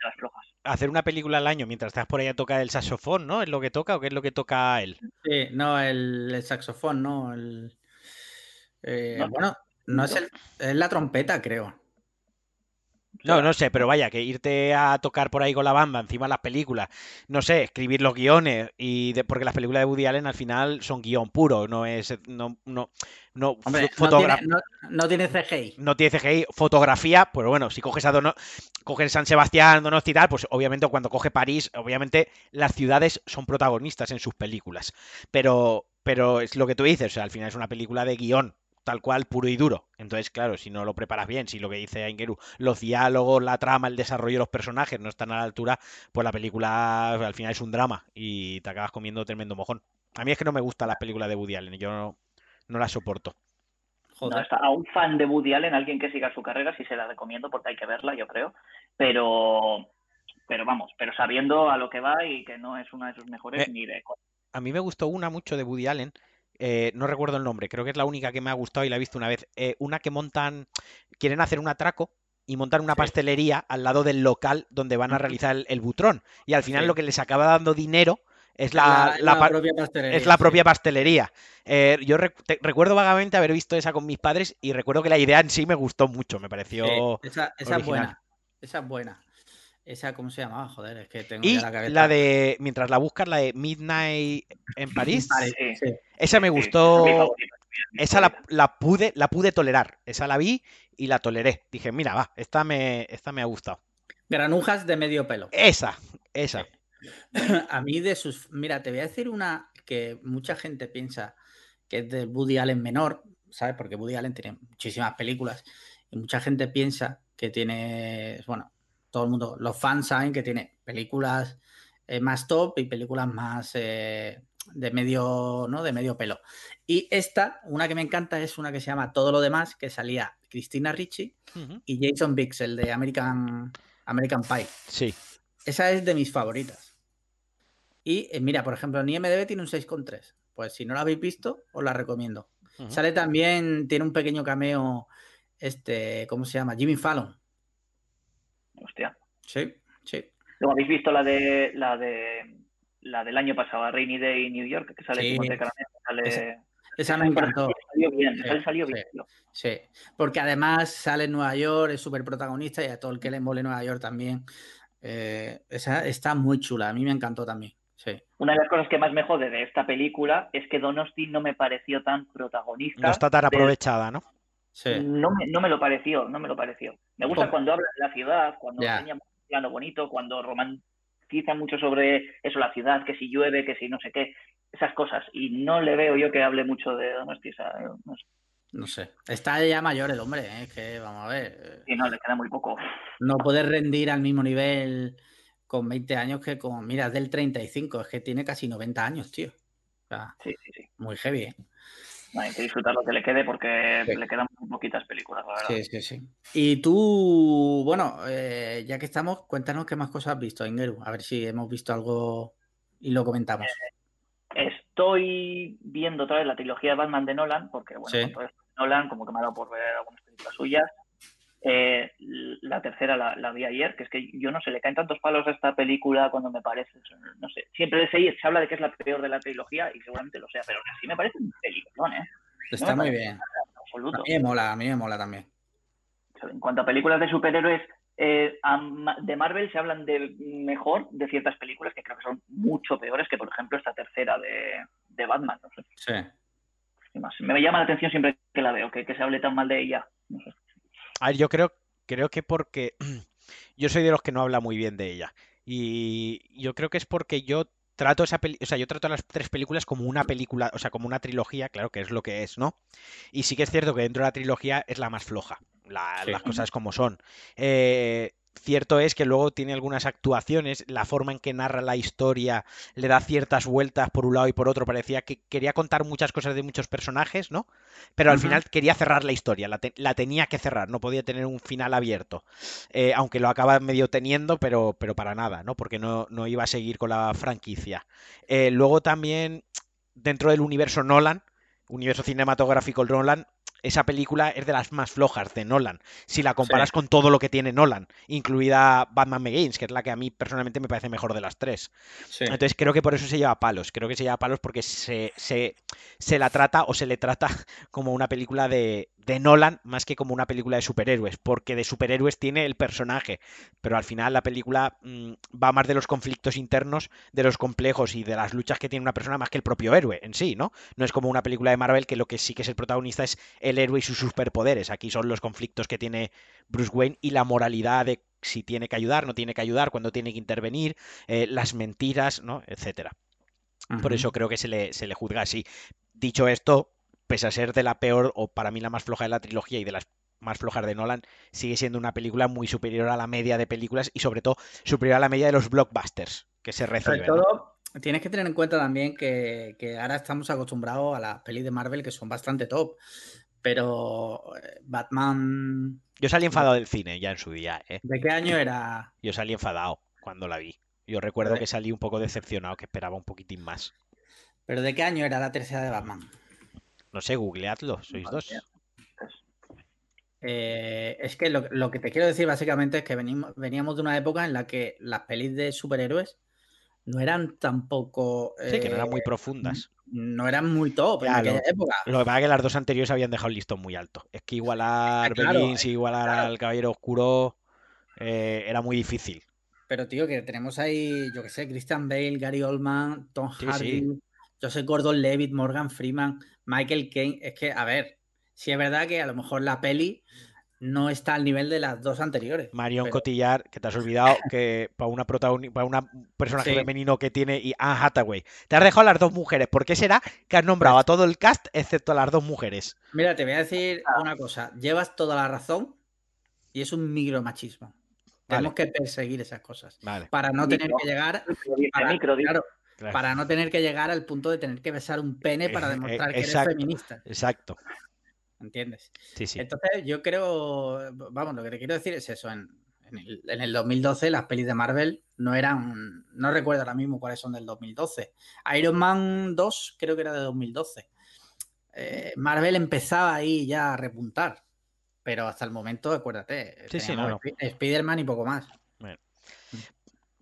puedes... las flojas. Hacer una película al año mientras estás por ahí a tocar el saxofón, ¿no? ¿Es lo que toca o qué es lo que toca él? Sí, no, el, saxofón, ¿no? El, eh, bueno, no es, el, es la trompeta, creo. No, no sé, pero vaya, que irte a tocar por ahí con la banda encima de las películas, no sé, escribir los guiones y porque las películas de Woody Allen al final son guion puro, no es no no no, no, tiene, CGI. No tiene CGI, fotografía, pues bueno, si coges a Dono, coges San Sebastián, Donosti y tal, pues obviamente cuando coge París, obviamente las ciudades son protagonistas en sus películas, pero pero es lo que tú dices, o sea, al final es una película de guion, tal cual, puro y duro. Entonces, claro, si no lo preparas bien, si lo que dice Aingeru, los diálogos, la trama, el desarrollo de los personajes no están a la altura, pues la película al final es un drama y te acabas comiendo tremendo mojón. A mí es que no me gustan las películas de Woody Allen, yo no, no las soporto. Joder. a un fan de Woody Allen, alguien que siga su carrera, sí se la recomiendo porque hay que verla, yo creo. Pero, pero vamos, pero sabiendo a lo que va y que no es una de sus mejores ni de. A mí me gustó una mucho de Woody Allen, eh, no recuerdo el nombre, creo que es la única que me ha gustado y la he visto una vez. Eh, una que montan, quieren hacer un atraco y montar una pastelería al lado del local donde van a realizar el, butrón. Y al final lo que les acaba dando dinero es la, propia pastelería. Es la propia pastelería. Eh, yo recuerdo vagamente haber visto esa con mis padres y recuerdo que la idea en sí me gustó mucho, me pareció. esa, esa es buena. Esa es buena. Esa, ¿cómo se llamaba? Joder, es que tengo y la cabeza. La de, mientras la buscas, la de Midnight en París. Esa me gustó. Esa la, pude, la pude tolerar. Esa la vi y la toleré. Dije, mira, va, esta me, esta me ha gustado. Granujas de medio pelo. Esa, esa. A mí de sus. Mira, te voy a decir una que mucha gente piensa que es de Woody Allen menor, ¿sabes? Porque Woody Allen tiene muchísimas películas y mucha gente piensa que tiene, bueno, todo el mundo, los fans saben que tiene películas eh, más top y películas más eh, de medio, ¿no? De medio pelo. Y esta, una que me encanta, es una que se llama Todo lo demás, que salía Cristina Ricci y Jason Biggs, el de American, American Pie. Sí. Esa es de mis favoritas. Y eh, mira, por ejemplo, en IMDB tiene un 6,3. Pues si no la habéis visto, os la recomiendo. Sale también, tiene un pequeño cameo, este, ¿cómo se llama? Jimmy Fallon. Hostia. Sí, sí. Luego habéis visto la de la de la del año pasado, Rainy Day New York, que sale sí. sale... Esa, me encantó. Salió bien, sí, salió bien. Sí, porque además sale en Nueva York, es súper protagonista y a todo el que le mole Nueva York también. Eh, esa está muy chula, a mí me encantó también. Sí. Una de las cosas que más me jode de esta película es que Donosti no me pareció tan protagonista. No está tan aprovechada, ¿no? No, me, no me lo pareció, no me lo pareció. Me gusta cuando habla de la ciudad, cuando enseña un plano bonito, cuando romantiza mucho sobre eso, la ciudad, que si llueve, que si no sé qué, esas cosas. Y no le veo yo que hable mucho de Donosti. no, sé. no sé. Está ya mayor el hombre, ¿eh? que vamos a ver. Sí, no, le queda muy poco. No puede rendir al mismo nivel con 20 años que con, mira, del 35, es que tiene casi 90 años, tío. sí, sí, sí. Muy heavy, ¿eh? Hay que disfrutar lo que le quede porque le quedan muy poquitas películas, la verdad. Sí, sí, sí. Y tú, bueno, eh, ya que estamos, cuéntanos qué más cosas has visto, Ingeru. A ver si hemos visto algo y lo comentamos. Eh, estoy viendo otra vez la trilogía de Batman de Nolan, porque, bueno, Nolan, como que me ha dado por ver algunas películas suyas. Eh, la tercera la, vi ayer, que es que yo no sé, le caen tantos palos a esta película cuando me parece, no sé, siempre se, se habla de que es la peor de la trilogía y seguramente lo sea, pero así me parece un peliculón, ¿eh? Está muy bien. Absoluto. A mí me mola, a mí me mola también. En cuanto a películas de superhéroes, eh, de Marvel se hablan de mejor de ciertas películas que creo que son mucho peores que, por ejemplo, esta tercera de, Batman. No sé. Sí. Me llama la atención siempre que la veo, que, se hable tan mal de ella. A ver, yo creo, creo que porque yo soy de los que no habla muy bien de ella. Y yo creo que es porque yo trato esa o sea, yo trato las tres películas como una película, o sea, como una trilogía, claro que es lo que es, ¿no? Y sí que es cierto que dentro de la trilogía es la más floja, las cosas como son. Eh, Cierto es que luego tiene algunas actuaciones, la forma en que narra la historia le da ciertas vueltas por un lado y por otro. Parecía que quería contar muchas cosas de muchos personajes, ¿no? Pero al final quería cerrar la historia, la, tenía que cerrar, no podía tener un final abierto. Eh, aunque lo acaba medio teniendo, pero, pero para nada, ¿no? Porque no, no iba a seguir con la franquicia. Eh, luego también, dentro del universo Nolan, universo cinematográfico Nolan, esa película es de las más flojas de Nolan, si la comparas con todo lo que tiene Nolan, incluida Batman Begins, que es la que a mí personalmente me parece mejor de las tres. Entonces creo que por eso se lleva palos, creo que se lleva palos porque se, se, se la trata o se le trata como una película de, de Nolan más que como una película de superhéroes, porque de superhéroes tiene el personaje, pero al final la película mm, va más de los conflictos internos, de los complejos y de las luchas que tiene una persona más que el propio héroe en sí, ¿no? No es como una película de Marvel que lo que sí que es el protagonista es el héroe y sus superpoderes. Aquí son los conflictos que tiene Bruce Wayne y la moralidad de si tiene que ayudar, no tiene que ayudar, cuando tiene que intervenir, eh, las mentiras, ¿no? Etcétera. Por eso creo que se le, se le juzga así. Dicho esto, pese a ser de la peor o para mí la más floja de la trilogía y de las más flojas de Nolan, sigue siendo una película muy superior a la media de películas y sobre todo superior a la media de los blockbusters que se reciben. Sobre todo, tienes que tener en cuenta también que, ahora estamos acostumbrados a las pelis de Marvel que son bastante top, pero eh, Batman... Yo salí enfadado del cine ya en su día. ¿eh? ¿De qué año era? Yo salí enfadado cuando la vi. Yo recuerdo que salí un poco decepcionado, que esperaba un poquitín más. ¿Pero de qué año era la tercera de Batman? No sé, googleadlo, sois dos. Eh, es que lo, que te quiero decir básicamente es que venimos, veníamos de una época en la que las pelis de superhéroes no eran tampoco. sí, que no eran muy eh, profundas. No eran muy top en aquella época. Lo que pasa es que las dos anteriores habían dejado el listón muy alto. Es que igualar claro, igualar al Caballero Oscuro eh, era muy difícil. Pero, tío, que tenemos ahí, yo que sé, Christian Bale, Gary Oldman, Tom Hardy, Joseph Gordon Levitt, Morgan Freeman. Michael Caine, es que, a ver, si es verdad que a lo mejor la peli no está al nivel de las dos anteriores. Marion Cotillar, que te has olvidado que para una para una personaje femenino que tiene y Anne Hathaway. Te has dejado a las dos mujeres. ¿Por qué será que has nombrado a todo el cast excepto a las dos mujeres? Mira, te voy a decir una cosa. Llevas toda la razón y es un micromachismo. Tenemos que perseguir esas cosas. Para no tener que llegar. claro, para no tener que llegar al punto de tener que besar un pene para eh, demostrar que eres feminista. Exacto. ¿Entiendes? Sí, sí. Entonces, yo creo, vamos, lo que te quiero decir es eso. En, el, 2012 las pelis de Marvel no eran, no recuerdo ahora mismo cuáles son del 2012. Iron Man 2 creo que era de 2012. Eh, Marvel empezaba ahí ya a repuntar, pero hasta el momento, acuérdate, sí, sí, no, Spider-Man y poco más.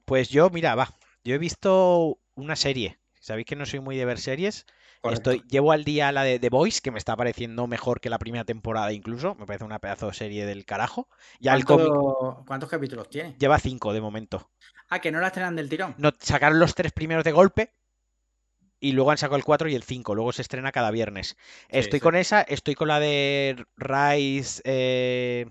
Pues yo, mira, va, yo he visto una serie. Sabéis que no soy muy de ver series. Estoy, llevo al día la de The Voice, que me está pareciendo mejor que la primera temporada incluso. Me parece una pedazo de serie del carajo. Ya el cómic... ¿Cuántos capítulos tiene? Lleva cinco de momento. Ah, que no la estrenan del tirón. No, sacaron los tres primeros de golpe y luego han sacado el 4 y el 5. Luego se estrena cada viernes. estoy con esa, estoy con la de Rise. Eh,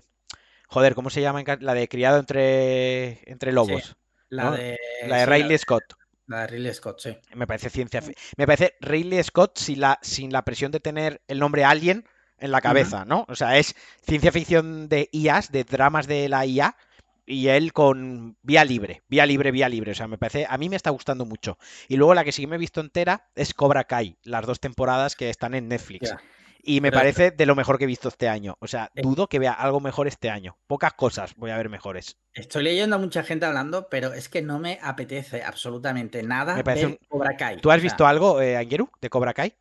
joder, ¿cómo se llama? La de Criado entre, entre Lobos. La, de... la de Riley Scott. La de Ridley Scott, sí. Me parece ciencia. Me parece Ridley Scott sin la, sin la presión de tener el nombre Alien en la cabeza, ¿no? O sea, es ciencia ficción de IAs, de dramas de la IA, y él con vía libre, vía libre, vía libre. O sea, me parece, a mí me está gustando mucho. Y luego la que sí me he visto entera es Cobra Kai, las dos temporadas que están en Netflix. Y me parece de lo mejor que he visto este año. O sea, eh. dudo que vea algo mejor este año. Pocas cosas voy a ver mejores. Estoy leyendo a mucha gente hablando, pero es que no me apetece absolutamente nada de Cobra Kai. ¿Tú has visto algo, eh, Angeru, de Cobra Kai?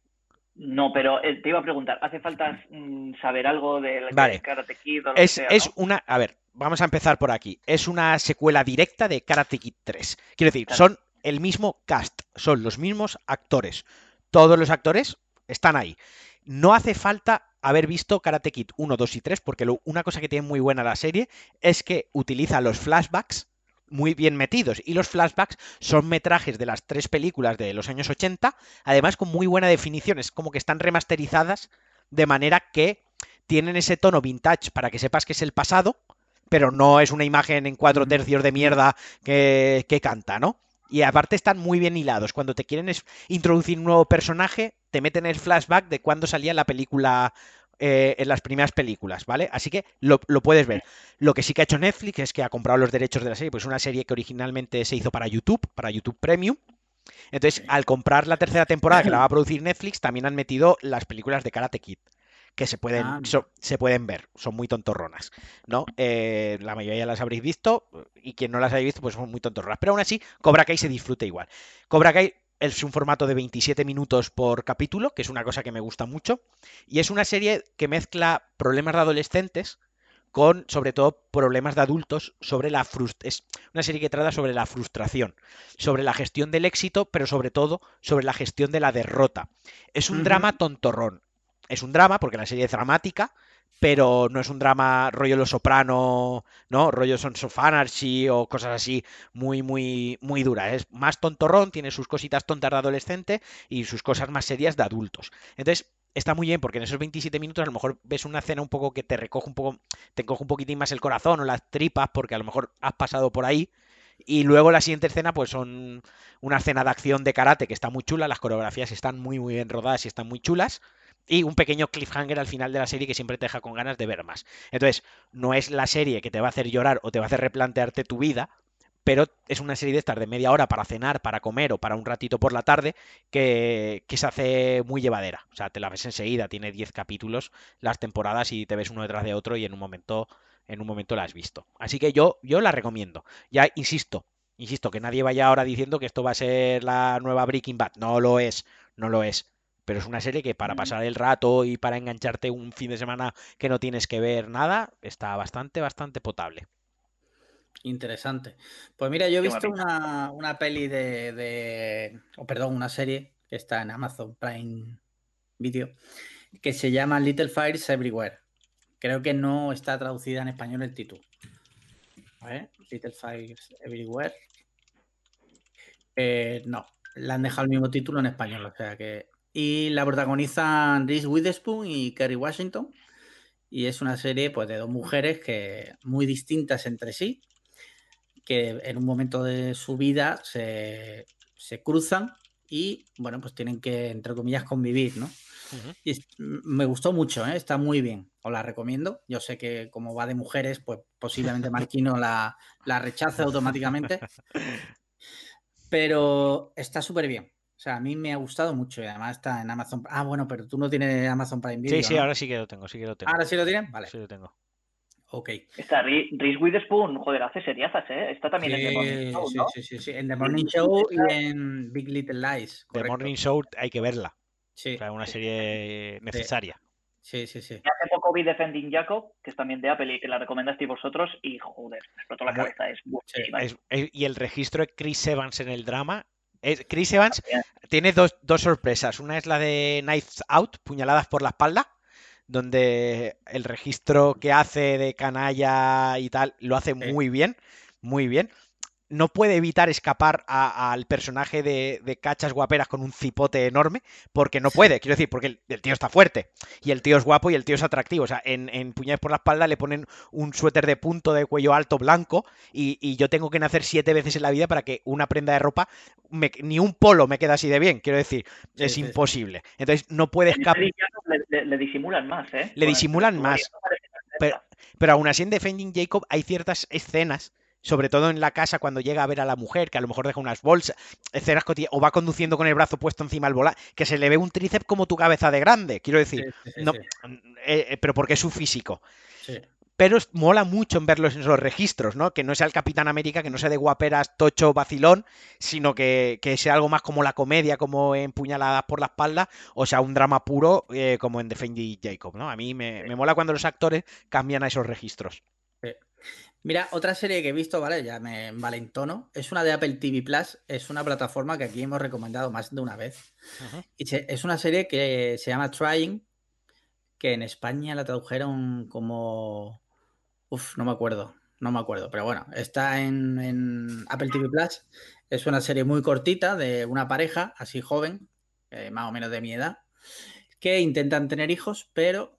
No, pero eh, te iba a preguntar, ¿hace falta mm, saber algo del Karate Kid? O es, es una, a ver, vamos a empezar por aquí. Es una secuela directa de Karate Kid 3. Quiero decir, son el mismo cast, son los mismos actores. Todos los actores están ahí. No hace falta haber visto Karate Kid 1, 2 y 3, porque una cosa que tiene muy buena la serie es que utiliza los flashbacks muy bien metidos. Y los flashbacks son metrajes de las tres películas de los años 80, además con muy buena definición. Es como que están remasterizadas de manera que tienen ese tono vintage para que sepas que es el pasado, pero no es una imagen en cuatro tercios de mierda que, que canta, ¿no? Y aparte están muy bien hilados. Cuando te quieren introducir un nuevo personaje, te meten el flashback de cuando salía la película eh, en las primeras películas, ¿vale? Así que lo, puedes ver. Lo que sí que ha hecho Netflix es que ha comprado los derechos de la serie, pues es una serie que originalmente se hizo para YouTube, para YouTube Premium. Entonces, al comprar la tercera temporada que la va a producir Netflix, también han metido las películas de Karate Kid que se pueden, ah, se pueden ver, son muy tontorronas, ¿no? Eh, la mayoría las habréis visto y quien no las haya visto, pues son muy tontorronas. Pero aún así, Cobra Kai se disfruta igual. Cobra Kai es un formato de 27 minutos por capítulo, que es una cosa que me gusta mucho. Y es una serie que mezcla problemas de adolescentes con, sobre todo, problemas de adultos sobre la Es una serie que trata sobre la frustración, sobre la gestión del éxito, pero sobre todo sobre la gestión de la derrota. Es un drama tontorrón. Es un drama porque la serie es dramática, pero no es un drama rollo Los Soprano, ¿no? Rollo Sons of Anarchy o cosas así muy, muy, muy duras. Es más tontorrón, tiene sus cositas tontas de adolescente y sus cosas más serias de adultos. Entonces, está muy bien porque en esos 27 minutos a lo mejor ves una escena un poco que te recoge un poco, te coge un poquitín más el corazón o las tripas porque a lo mejor has pasado por ahí. Y luego la siguiente escena, pues son una escena de acción de karate que está muy chula, las coreografías están muy, muy bien rodadas y están muy chulas y un pequeño cliffhanger al final de la serie que siempre te deja con ganas de ver más. Entonces, no es la serie que te va a hacer llorar o te va a hacer replantearte tu vida, pero es una serie de estas de media hora para cenar, para comer o para un ratito por la tarde que, se hace muy llevadera. O sea, te la ves enseguida, tiene 10 capítulos las temporadas y te ves uno detrás de otro y en un momento en un momento la has visto. Así que yo yo la recomiendo. Ya insisto, insisto que nadie vaya ahora diciendo que esto va a ser la nueva Breaking Bad, no lo es, no lo es pero es una serie que para pasar el rato y para engancharte un fin de semana que no tienes que ver nada, está bastante, bastante potable. Interesante. Pues mira, yo he visto una, peli de, o perdón, una serie que está en Amazon Prime Video, que se llama Little Fires Everywhere. Creo que no está traducida en español el título. A ver, Little Fires Everywhere. Eh, no, le han dejado el mismo título en español, o sea que y la protagonizan Reese Witherspoon y Kerry Washington. Y es una serie pues, de dos mujeres que muy distintas entre sí, que en un momento de su vida se, cruzan y, bueno, pues tienen que, entre comillas, convivir, ¿no? Y me gustó mucho, ¿eh? está muy bien, os la recomiendo. Yo sé que como va de mujeres, pues posiblemente Marquino la, la rechace automáticamente, pero está súper bien. O sea, a mí me ha gustado mucho y además está en Amazon. Ah, bueno, pero tú no tienes Amazon Prime Video. Sí, sí, ahora sí que lo tengo, sí que lo tengo. ¿Ahora sí lo tienen? Vale. Sí lo tengo. Ok. Está Reese Witherspoon, joder, hace seriazas, ¿eh? Está también en The Morning Show, ¿no? Sí, sí, sí, en The Morning Show y en Big Little Lies. The Morning Show hay que verla. Sí. O sea, una serie necesaria. Sí, sí, sí. hace poco vi Defending Jacob, que es también de Apple y que la recomendasteis vosotros, y joder, me explotó la cabeza, es buenísima. y el registro de Chris Evans en el drama Chris Evans tiene dos, sorpresas. Una es la de Knives Out, puñaladas por la espalda, donde el registro que hace de canalla y tal lo hace muy bien, muy bien no puede evitar escapar al personaje de, cachas guaperas con un cipote enorme, porque no puede, quiero decir, porque el, tío está fuerte, y el tío es guapo y el tío es atractivo. O sea, en, en Puñales por la espalda le ponen un suéter de punto de cuello alto blanco, y, yo tengo que nacer siete veces en la vida para que una prenda de ropa, ni un polo me queda así de bien, quiero decir, es imposible. Entonces no puede escapar. Le, disimulan más, ¿eh? Le disimulan más. Pero, pero aún así en Defending Jacob hay ciertas escenas sobre todo en la casa cuando llega a ver a la mujer, que a lo mejor deja unas bolsas, escenas o va conduciendo con el brazo puesto encima del volante, que se le ve un tríceps como tu cabeza de grande, quiero decir, no, eh, eh, pero porque es su físico. Pero mola mucho en verlos en esos registros, ¿no? Que no sea el Capitán América, que no sea de guaperas, tocho, vacilón, sino que, sea algo más como la comedia, como en Puñaladas por la espalda, o sea, un drama puro eh, como en Defending Jacob, ¿no? A mí me, me mola cuando los actores cambian a esos registros. Mira, otra serie que he visto, ¿vale? Ya me tono, Es una de Apple TV Plus. Es una plataforma que aquí hemos recomendado más de una vez. Y es una serie que se llama Trying, que en España la tradujeron como. Uf, no me acuerdo. no me acuerdo, pero bueno, está en, Apple TV Plus. Es una serie muy cortita de una pareja, así joven, eh, más o menos de mi edad, que intentan tener hijos, pero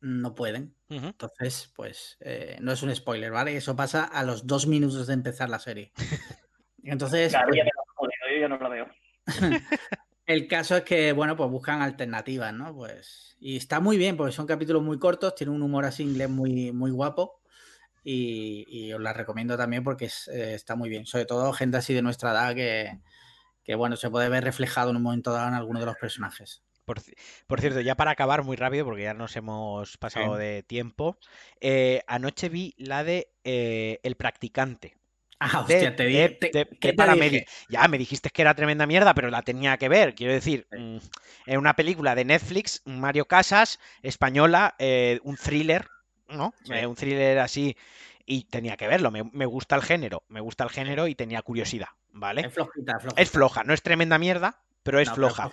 no pueden. Entonces, pues eh, no es un spoiler, ¿vale? Eso pasa a los dos minutos de empezar la serie. Entonces. Claro, pues yo ya no lo veo. El caso es que, bueno, pues buscan alternativas, ¿no? Pues. Y está muy bien, porque son capítulos muy cortos, tiene un humor así inglés muy, muy guapo. Y, os la recomiendo también porque eh, está muy bien. Sobre todo gente así de nuestra edad que, bueno, se puede ver reflejado en un momento dado en alguno de los personajes. Por, cierto, ya para acabar muy rápido, porque ya nos hemos pasado de tiempo, eh, anoche vi la de eh, El Practicante. Ah, hostia, te dije. para Ya me dijiste que era tremenda mierda, pero la tenía que ver. Quiero decir, mm, en una película de Netflix, Mario Casas, española, un thriller ¿no? Eh, un thriller así y tenía que verlo. Me, gusta el género, me gusta el género y tenía curiosidad, ¿vale? Es flojita, Es floja, no es tremenda mierda, pero es floja.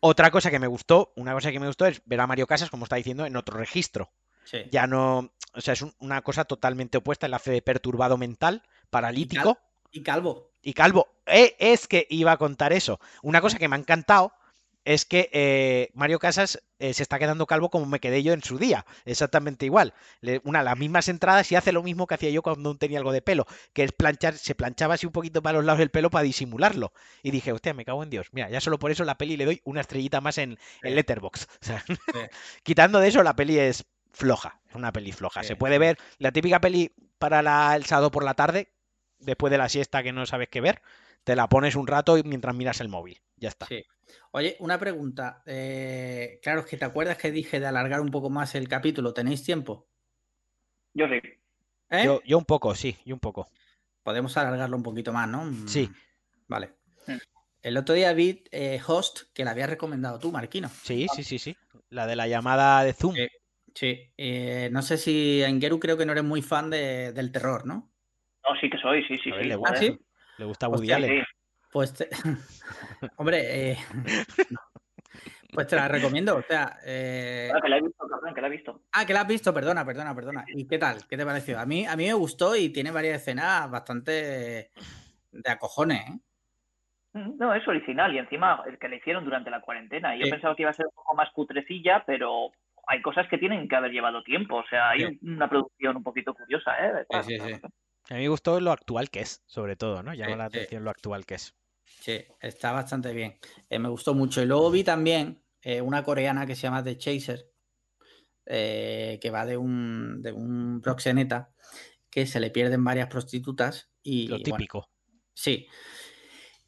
Otra cosa que me gustó, una cosa que me gustó es ver a Mario Casas, como está diciendo, en otro registro. Ya no, o sea, es una cosa totalmente opuesta. El hace de perturbado mental, paralítico. Y, calvo. Y calvo. Eh, es que iba a contar eso. Una cosa que me ha encantado es que eh, Mario Casas eh, se está quedando calvo como me quedé yo en su día, exactamente igual. una, las mismas entradas y hace lo mismo que hacía yo cuando tenía algo de pelo, que es planchar, se planchaba así un poquito para los lados del pelo para disimularlo. Y dije, hostia, me cago en Dios. Mira, ya solo por eso la peli le doy una estrellita más en, el Letterboxd. quitando de eso, la peli es floja, es una peli floja. se puede ver la típica peli para el sábado por la tarde, después de la siesta que no sabes qué ver, te la pones un rato mientras miras el móvil. Ya está. Oye, una pregunta. Eh, claro, es que te acuerdas que dije de alargar un poco más el capítulo. ¿Tenéis tiempo? Yo sí. ¿Eh? Yo, un poco, sí, y un poco. Podemos alargarlo un poquito más, ¿no? Sí. Vale. El otro día vi eh, Host, que la habías recomendado tú, Marquino. Sí, sí, sí, sí. La de la llamada de Zoom. Sí. no sé si Engeru creo que no eres muy fan del terror, ¿no? No, sí que soy, sí, sí, sí. Le gusta, ¿Ah, Le gusta Woody Allen. Pues, hombre, eh, pues te la recomiendo. O sea, eh... que la he visto, que la he visto. Ah, que la has visto, perdona, perdona, perdona. ¿Y qué tal? ¿Qué te pareció? A mí, a mí me gustó y tiene varias escenas bastante de acojones, ¿eh? mm, No, es original y encima el que le hicieron durante la cuarentena. Yo pensaba que iba a ser un poco más cutrecilla, pero hay cosas que tienen que haber llevado tiempo. O sea, hay una producción un poquito curiosa, ¿eh? Sí, sí, sí. A mí me gustó lo actual que es, sobre todo, ¿no? Llama la atención lo actual que es. Sí, está bastante bien. Eh, me gustó mucho. Y luego vi también eh, una coreana que se llama The Chaser, eh, que va de un, de un proxeneta que se le pierden varias prostitutas. Y, lo típico. sí.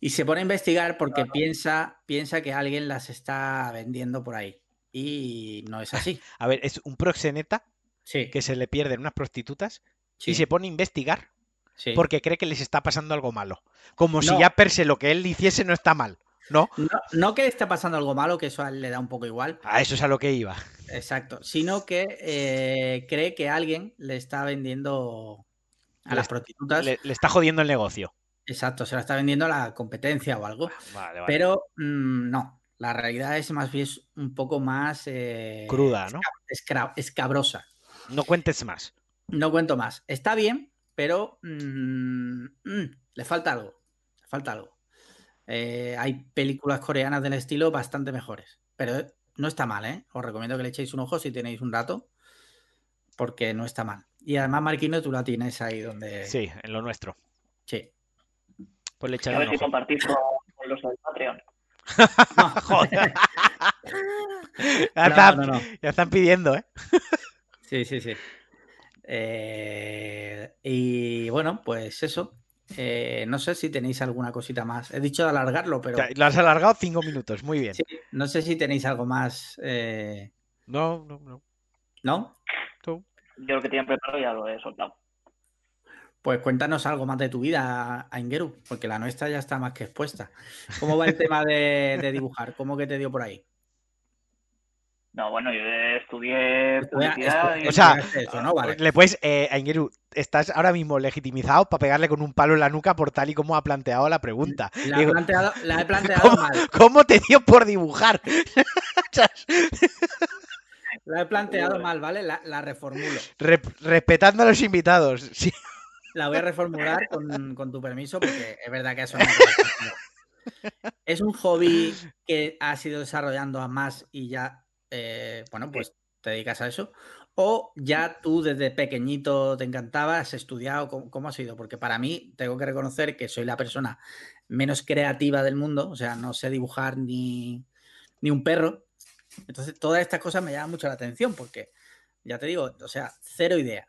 Y se pone a investigar porque piensa, piensa que alguien las está vendiendo por ahí. Y no es así. a ver, es un proxeneta sí. que se le pierden unas prostitutas y se pone a investigar porque cree que les está pasando algo malo. Como si ya per se lo que él hiciese no está mal. ¿No? ¿no? que le está pasando algo malo, que eso a él le da un poco igual. A eso es a lo que iba. Exacto. Sino que eh, cree que alguien le está vendiendo a las prostitutas. Le, está jodiendo el negocio. Exacto, se la está vendiendo a la competencia o algo. Pero mm, no, la realidad es más bien un poco más. Eh, Cruda, ¿no? escabrosa. No cuentes más. No cuento más. Está bien, pero mm, mm, le falta algo. Le falta algo. Eh, hay películas coreanas del estilo bastante mejores. Pero no está mal, ¿eh? Os recomiendo que le echéis un ojo si tenéis un rato. Porque no está mal. Y además, Marquino, tú la tienes ahí donde. Sí, en lo nuestro. Sí. Pues le echaré A ver si compartís con, los del Patreon. Joder. ya, ya están pidiendo, ¿eh? sí, sí, sí. Eh, y bueno, pues eso. Eh, no sé si tenéis alguna cosita más. He dicho de alargarlo, pero. Lo has alargado cinco minutos, muy bien. no sé si tenéis algo más. Eh, no, no, no. ¿No? Yo lo que tenían preparado ya lo he soltado. Pues cuéntanos algo más de tu vida, Aingeru, porque la nuestra ya está más que expuesta. ¿Cómo va el tema de dibujar? ¿Cómo que te dio por ahí? No, bueno, yo estudié publicidad. o sea, le puedes, eh, estás ahora mismo legitimizado para pegarle con un palo en la nuca por tal y como ha planteado la pregunta. La, he planteado ¿cómo, mal. ¿Cómo te dio por dibujar? La he planteado mal, ¿vale? La, reformulo. respetando a los invitados, sí. La voy a reformular con, tu permiso porque es verdad que eso Es un hobby que has ido desarrollando a más y ya, eh, bueno, pues te dedicas a eso. ¿O ya tú desde pequeñito te encantaba, has estudiado? ¿Cómo, ha sido? Porque para mí tengo que reconocer que soy la persona menos creativa del mundo, o sea, no sé dibujar ni, ni un perro. Entonces, todas estas cosas me llaman mucho la atención porque, ya te digo, o sea, cero idea.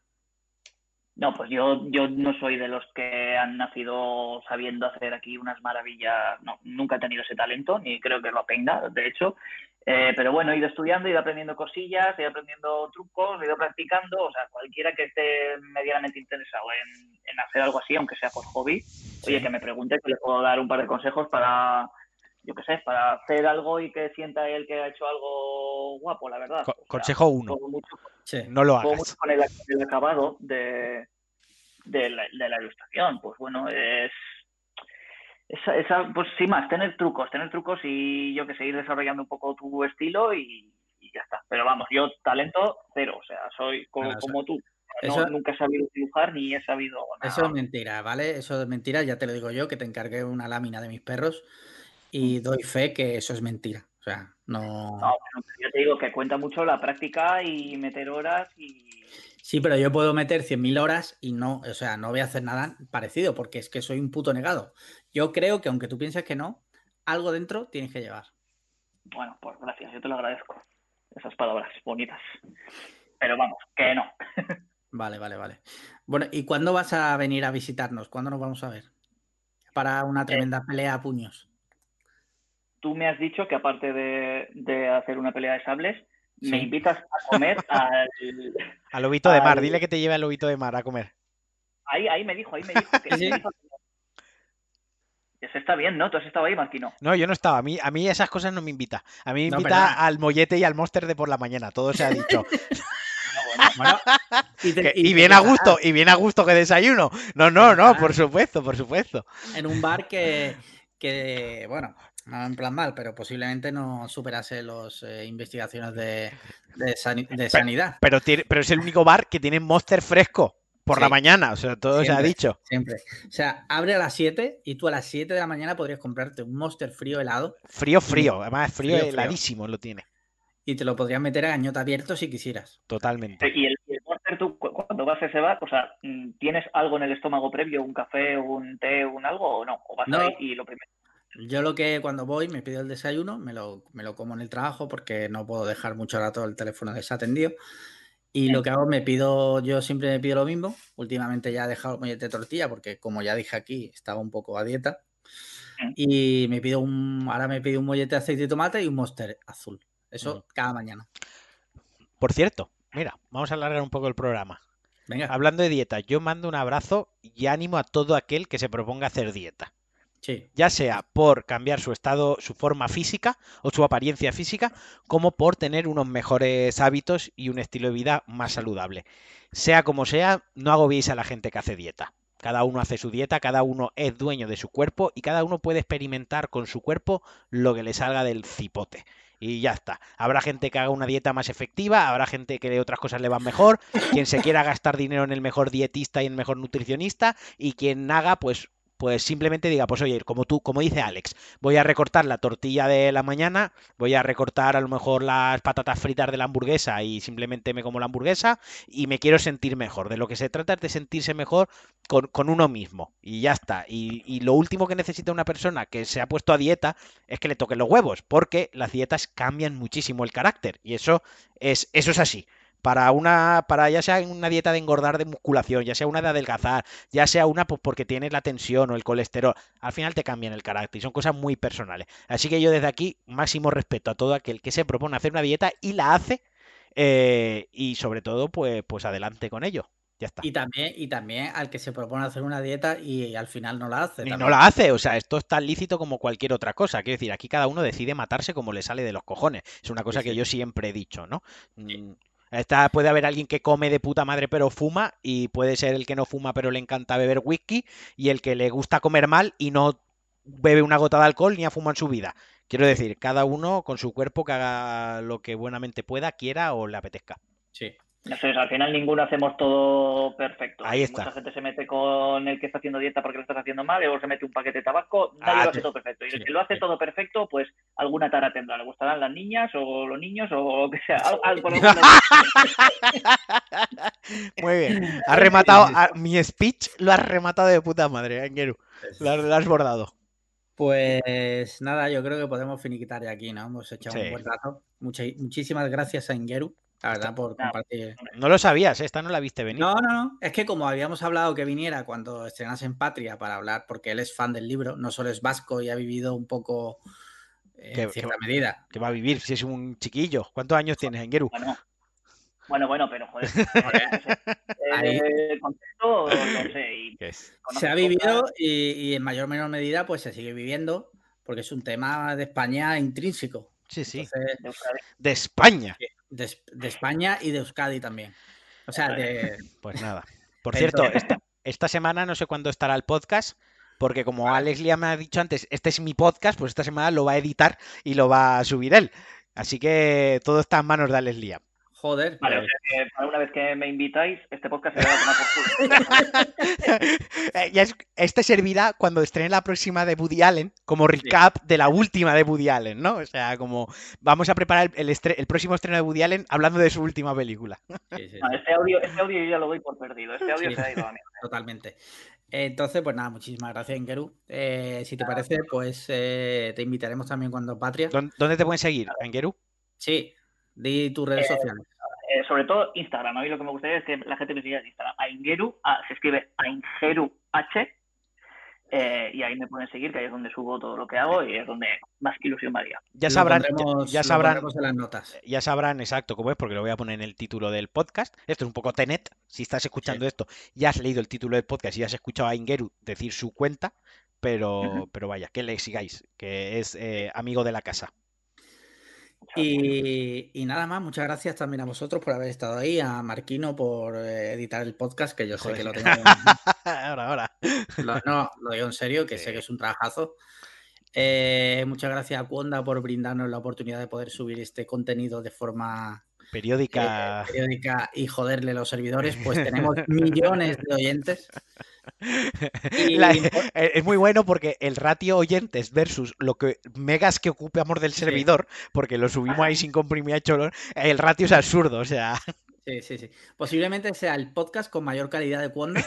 No, pues yo, yo no soy de los que han nacido sabiendo hacer aquí unas maravillas. No, nunca he tenido ese talento, ni creo que lo tenga, de hecho. Eh, pero bueno, he ido estudiando, he ido aprendiendo cosillas, he ido aprendiendo trucos, he ido practicando. O sea, cualquiera que esté medianamente interesado en, en hacer algo así, aunque sea por hobby, oye, que me pregunte, que le puedo dar un par de consejos para, yo qué sé, para hacer algo y que sienta él que ha hecho algo guapo, la verdad. consejo uno. no lo hagas. con el, acabado de, de, la, ilustración. Pues bueno, es. Esa, pues sí más, tener trucos, tener trucos y yo que sé, ir desarrollando un poco tu estilo y, ya está. Pero vamos, yo talento cero, o sea, soy como, tú. nunca he sabido dibujar ni he sabido Eso es mentira, ¿vale? Eso es mentira, ya te lo digo yo, que te encargué una lámina de mis perros y doy fe que eso es mentira. O sea, no. No, yo te digo que cuenta mucho la práctica y meter horas y. Sí, pero yo puedo meter 100.000 horas y no, o sea, no voy a hacer nada parecido porque es que soy un puto negado. Yo creo que aunque tú pienses que no, algo dentro tienes que llevar. Bueno, pues gracias, yo te lo agradezco. Esas palabras bonitas. Pero vamos, que no. Vale, vale, vale. Bueno, ¿y cuándo vas a venir a visitarnos? ¿Cuándo nos vamos a ver? Para una eh, tremenda pelea a puños tú me has dicho que aparte de, hacer una pelea de sables, me invitas a comer al... Al lobito de mar, dile que te lleve al lobito de mar a comer. Ahí, ahí me dijo, ahí me dijo que... sí. Eso está bien, ¿no? Tú has estado ahí, Marquino. No, yo no estaba. A mí, a mí esas cosas no me invita. A mí me invita al mollete y al monster de por la mañana. Todo se ha dicho. y, bien a gusto, y bien a gusto que desayuno. No, no, no, por supuesto, por supuesto. En un bar que, que bueno, no en plan mal, pero posiblemente no superase las eh, investigaciones de, sanidad. Pero, pero, es el único bar que tiene Monster fresco por la mañana, o sea, todo se ha dicho. Siempre. O sea, abre a las 7 y tú a las 7 de la mañana podrías comprarte un Monster frío helado. Frío, frío, además frío, heladísimo lo tiene. Y te lo podrías meter a gañota abierto si quisieras. Totalmente. Y el, Monster, tú cuando vas a ese bar, o sea, ¿tienes algo en el estómago previo, un café, un té, un algo o no? ¿O vas ahí y lo primero? Yo lo que cuando voy me pido el desayuno, me lo, me lo como en el trabajo porque no puedo dejar mucho rato el teléfono desatendido. Y lo que hago, me pido, yo siempre me pido lo mismo. Últimamente ya he dejado el mollete de tortilla porque, como ya dije aquí, estaba un poco a dieta. Y me pido un, ahora me pido un mollete de aceite de tomate y un monster azul. Eso mm. cada mañana. Por cierto, mira, vamos a alargar un poco el programa. Venga. Hablando de dieta, yo mando un abrazo y ánimo a todo aquel que se proponga hacer dieta. Ya sea por cambiar su estado, su forma física o su apariencia física, como por tener unos mejores hábitos y un estilo de vida más saludable. Sea como sea, no agobiéis a la gente que hace dieta. Cada uno hace su dieta, cada uno es dueño de su cuerpo y cada uno puede experimentar con su cuerpo lo que le salga del cipote y ya está. Habrá gente que haga una dieta más efectiva, habrá gente que otras cosas le van mejor, quien se quiera gastar dinero en el mejor dietista y en el mejor nutricionista y quien haga pues pues simplemente diga, pues oye, como tú, como dice Alex, voy a recortar la tortilla de la mañana, voy a recortar a lo mejor las patatas fritas de la hamburguesa y simplemente me como la hamburguesa y me quiero sentir mejor. De lo que se trata es de sentirse mejor con, uno mismo y ya está. Y, y, lo último que necesita una persona que se ha puesto a dieta es que le toquen los huevos, porque las dietas cambian muchísimo el carácter y eso es, eso es así para una, para ya sea una dieta de engordar de musculación, ya sea una de adelgazar, ya sea una pues porque tienes la tensión o el colesterol, al final te cambian el carácter y son cosas muy personales. Así que yo desde aquí máximo respeto a todo aquel que se propone hacer una dieta y la hace eh, y sobre todo pues, pues adelante con ello. Ya está. Y también, y también al que se propone hacer una dieta y al final no la hace. Y no la hace, o sea, esto es tan lícito como cualquier otra cosa. Quiero decir, aquí cada uno decide matarse como le sale de los cojones. Es una cosa que yo siempre he dicho, ¿no? Mm, puede haber alguien que come de puta madre pero fuma y puede ser el que no fuma pero le encanta beber whisky y el que le gusta comer mal y no bebe una gota de alcohol ni ha fumado en su vida. Quiero decir, cada uno con su cuerpo que haga lo que buenamente pueda, quiera o le apetezca. Sí. Al final ninguno hacemos todo perfecto. Ahí está. Mucha gente se mete con el que está haciendo dieta porque lo estás haciendo mal, luego se mete un paquete de tabaco, nadie Ah, lo hace sí. todo perfecto. Y el Sí, que lo hace sí. todo perfecto, pues alguna tara tendrá. Le gustarán las niñas o los niños o lo que sea. Al- al- por alguna Muy bien. Has rematado a- mi speech, lo has rematado de puta madre, Angeru. Lo has, lo has bordado. Pues nada, yo creo que podemos finiquitar ya aquí, ¿no? Hemos echado Sí. un buen rato. Muchísimas gracias a Ingeru, la verdad, por compartir. No lo sabías, ¿eh? esta no la viste venir. No, no, no. Es que como habíamos hablado que viniera cuando estrenase en Patria para hablar, porque él es fan del libro, no solo es vasco y ha vivido un poco eh, Que- en que cierta va- medida. Que va a vivir si es un chiquillo. ¿Cuántos años tienes, Angeru? Bueno, bueno, bueno, pero joder. Ahí. Eh, el concepto lo sé. Y ¿Qué es? conozco Se ha vivido y, y en mayor o menor medida pues se sigue viviendo porque es un tema de España intrínseco. Sí, sí. Entonces, de España. De, de España y de Euskadi también. O sea, de, Pues nada. Por cierto, esta, esta semana no sé cuándo estará el podcast, porque como Alex Lia me ha dicho antes, este es mi podcast, pues esta semana lo va a editar y lo va a subir él. Así que todo está en manos de Alex Liam. Joder. Vale, pues, para una vez que me invitáis, este podcast se va a tomar por culo. Eh, ya es- este servirá cuando estrene la próxima de Woody Allen, como recap de la última de Woody Allen, ¿no? O sea, como vamos a preparar el, estre- el próximo estreno de Woody Allen hablando de su última película. sí, sí, No, sí, este, audio, este audio yo ya lo doy por perdido. Este audio Sí. se ha ido a mí. totalmente. Entonces, pues nada, muchísimas gracias, Ingeru. Eh, si te parece, pues eh, te invitaremos también cuando Patria. ¿Dó- ¿Dónde te pueden seguir, Angeru? Sí, di tus redes Eh, sociales. Eh, sobre todo Instagram. A mí lo que me gustaría es que la gente me siga en Instagram. Aingeru, ah, se escribe Aingeru H. eh, y ahí me pueden seguir, que ahí es donde subo todo lo que hago y es donde más ilusión me haría. Ya sabrán, ya- sabrán, en las notas. ya sabrán exacto cómo es, porque lo voy a poner en el título del podcast. Esto es un poco Tenet. Si estás escuchando esto, ya has leído el título del podcast y ya has escuchado a Ingeru decir su cuenta, pero, pero vaya, que le sigáis, que es eh, amigo de la casa. Y, y nada más, muchas gracias también a vosotros por haber estado ahí, a Marquino por eh, editar el podcast, que yo sé Joder. que lo tengo. ahora, ahora. Lo- no, lo digo en serio, que sé que es un trabajazo. Eh, muchas gracias a Cuonda por brindarnos la oportunidad de poder subir este contenido de forma Periódica. eh, periódica y joderle los servidores, pues tenemos millones de oyentes. Y- La- eh, es muy bueno porque el ratio oyentes versus lo que megas que ocupamos del Sí. servidor, porque lo subimos ahí sin comprimir hecho, el ratio es absurdo, o sea, Sí, sí, sí. Posiblemente sea el podcast con mayor calidad de Cuonda.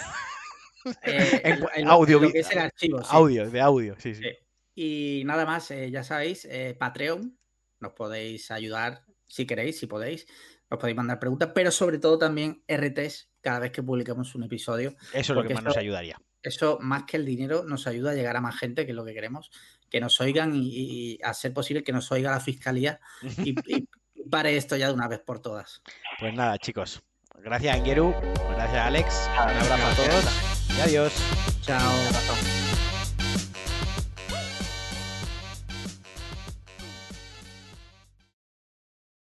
eh, audio- en lo que es el archivo. sí. audio, de audio, sí, sí. Sí. Y nada más, eh, ya sabéis, eh, Patreon, nos podéis ayudar si queréis, si podéis, nos podéis mandar preguntas, pero sobre todo también RTs cada vez que publiquemos un episodio. Eso es lo que más nos ayudaría. Eso, más que el dinero, nos ayuda a llegar a más gente, que es lo que queremos, que nos oigan y, y a ser posible que nos oiga la fiscalía y, y pare esto ya de una vez por todas. Pues nada, chicos. Gracias, Angeru. Gracias, Alex. Un abrazo a todos. Y adiós. Chao.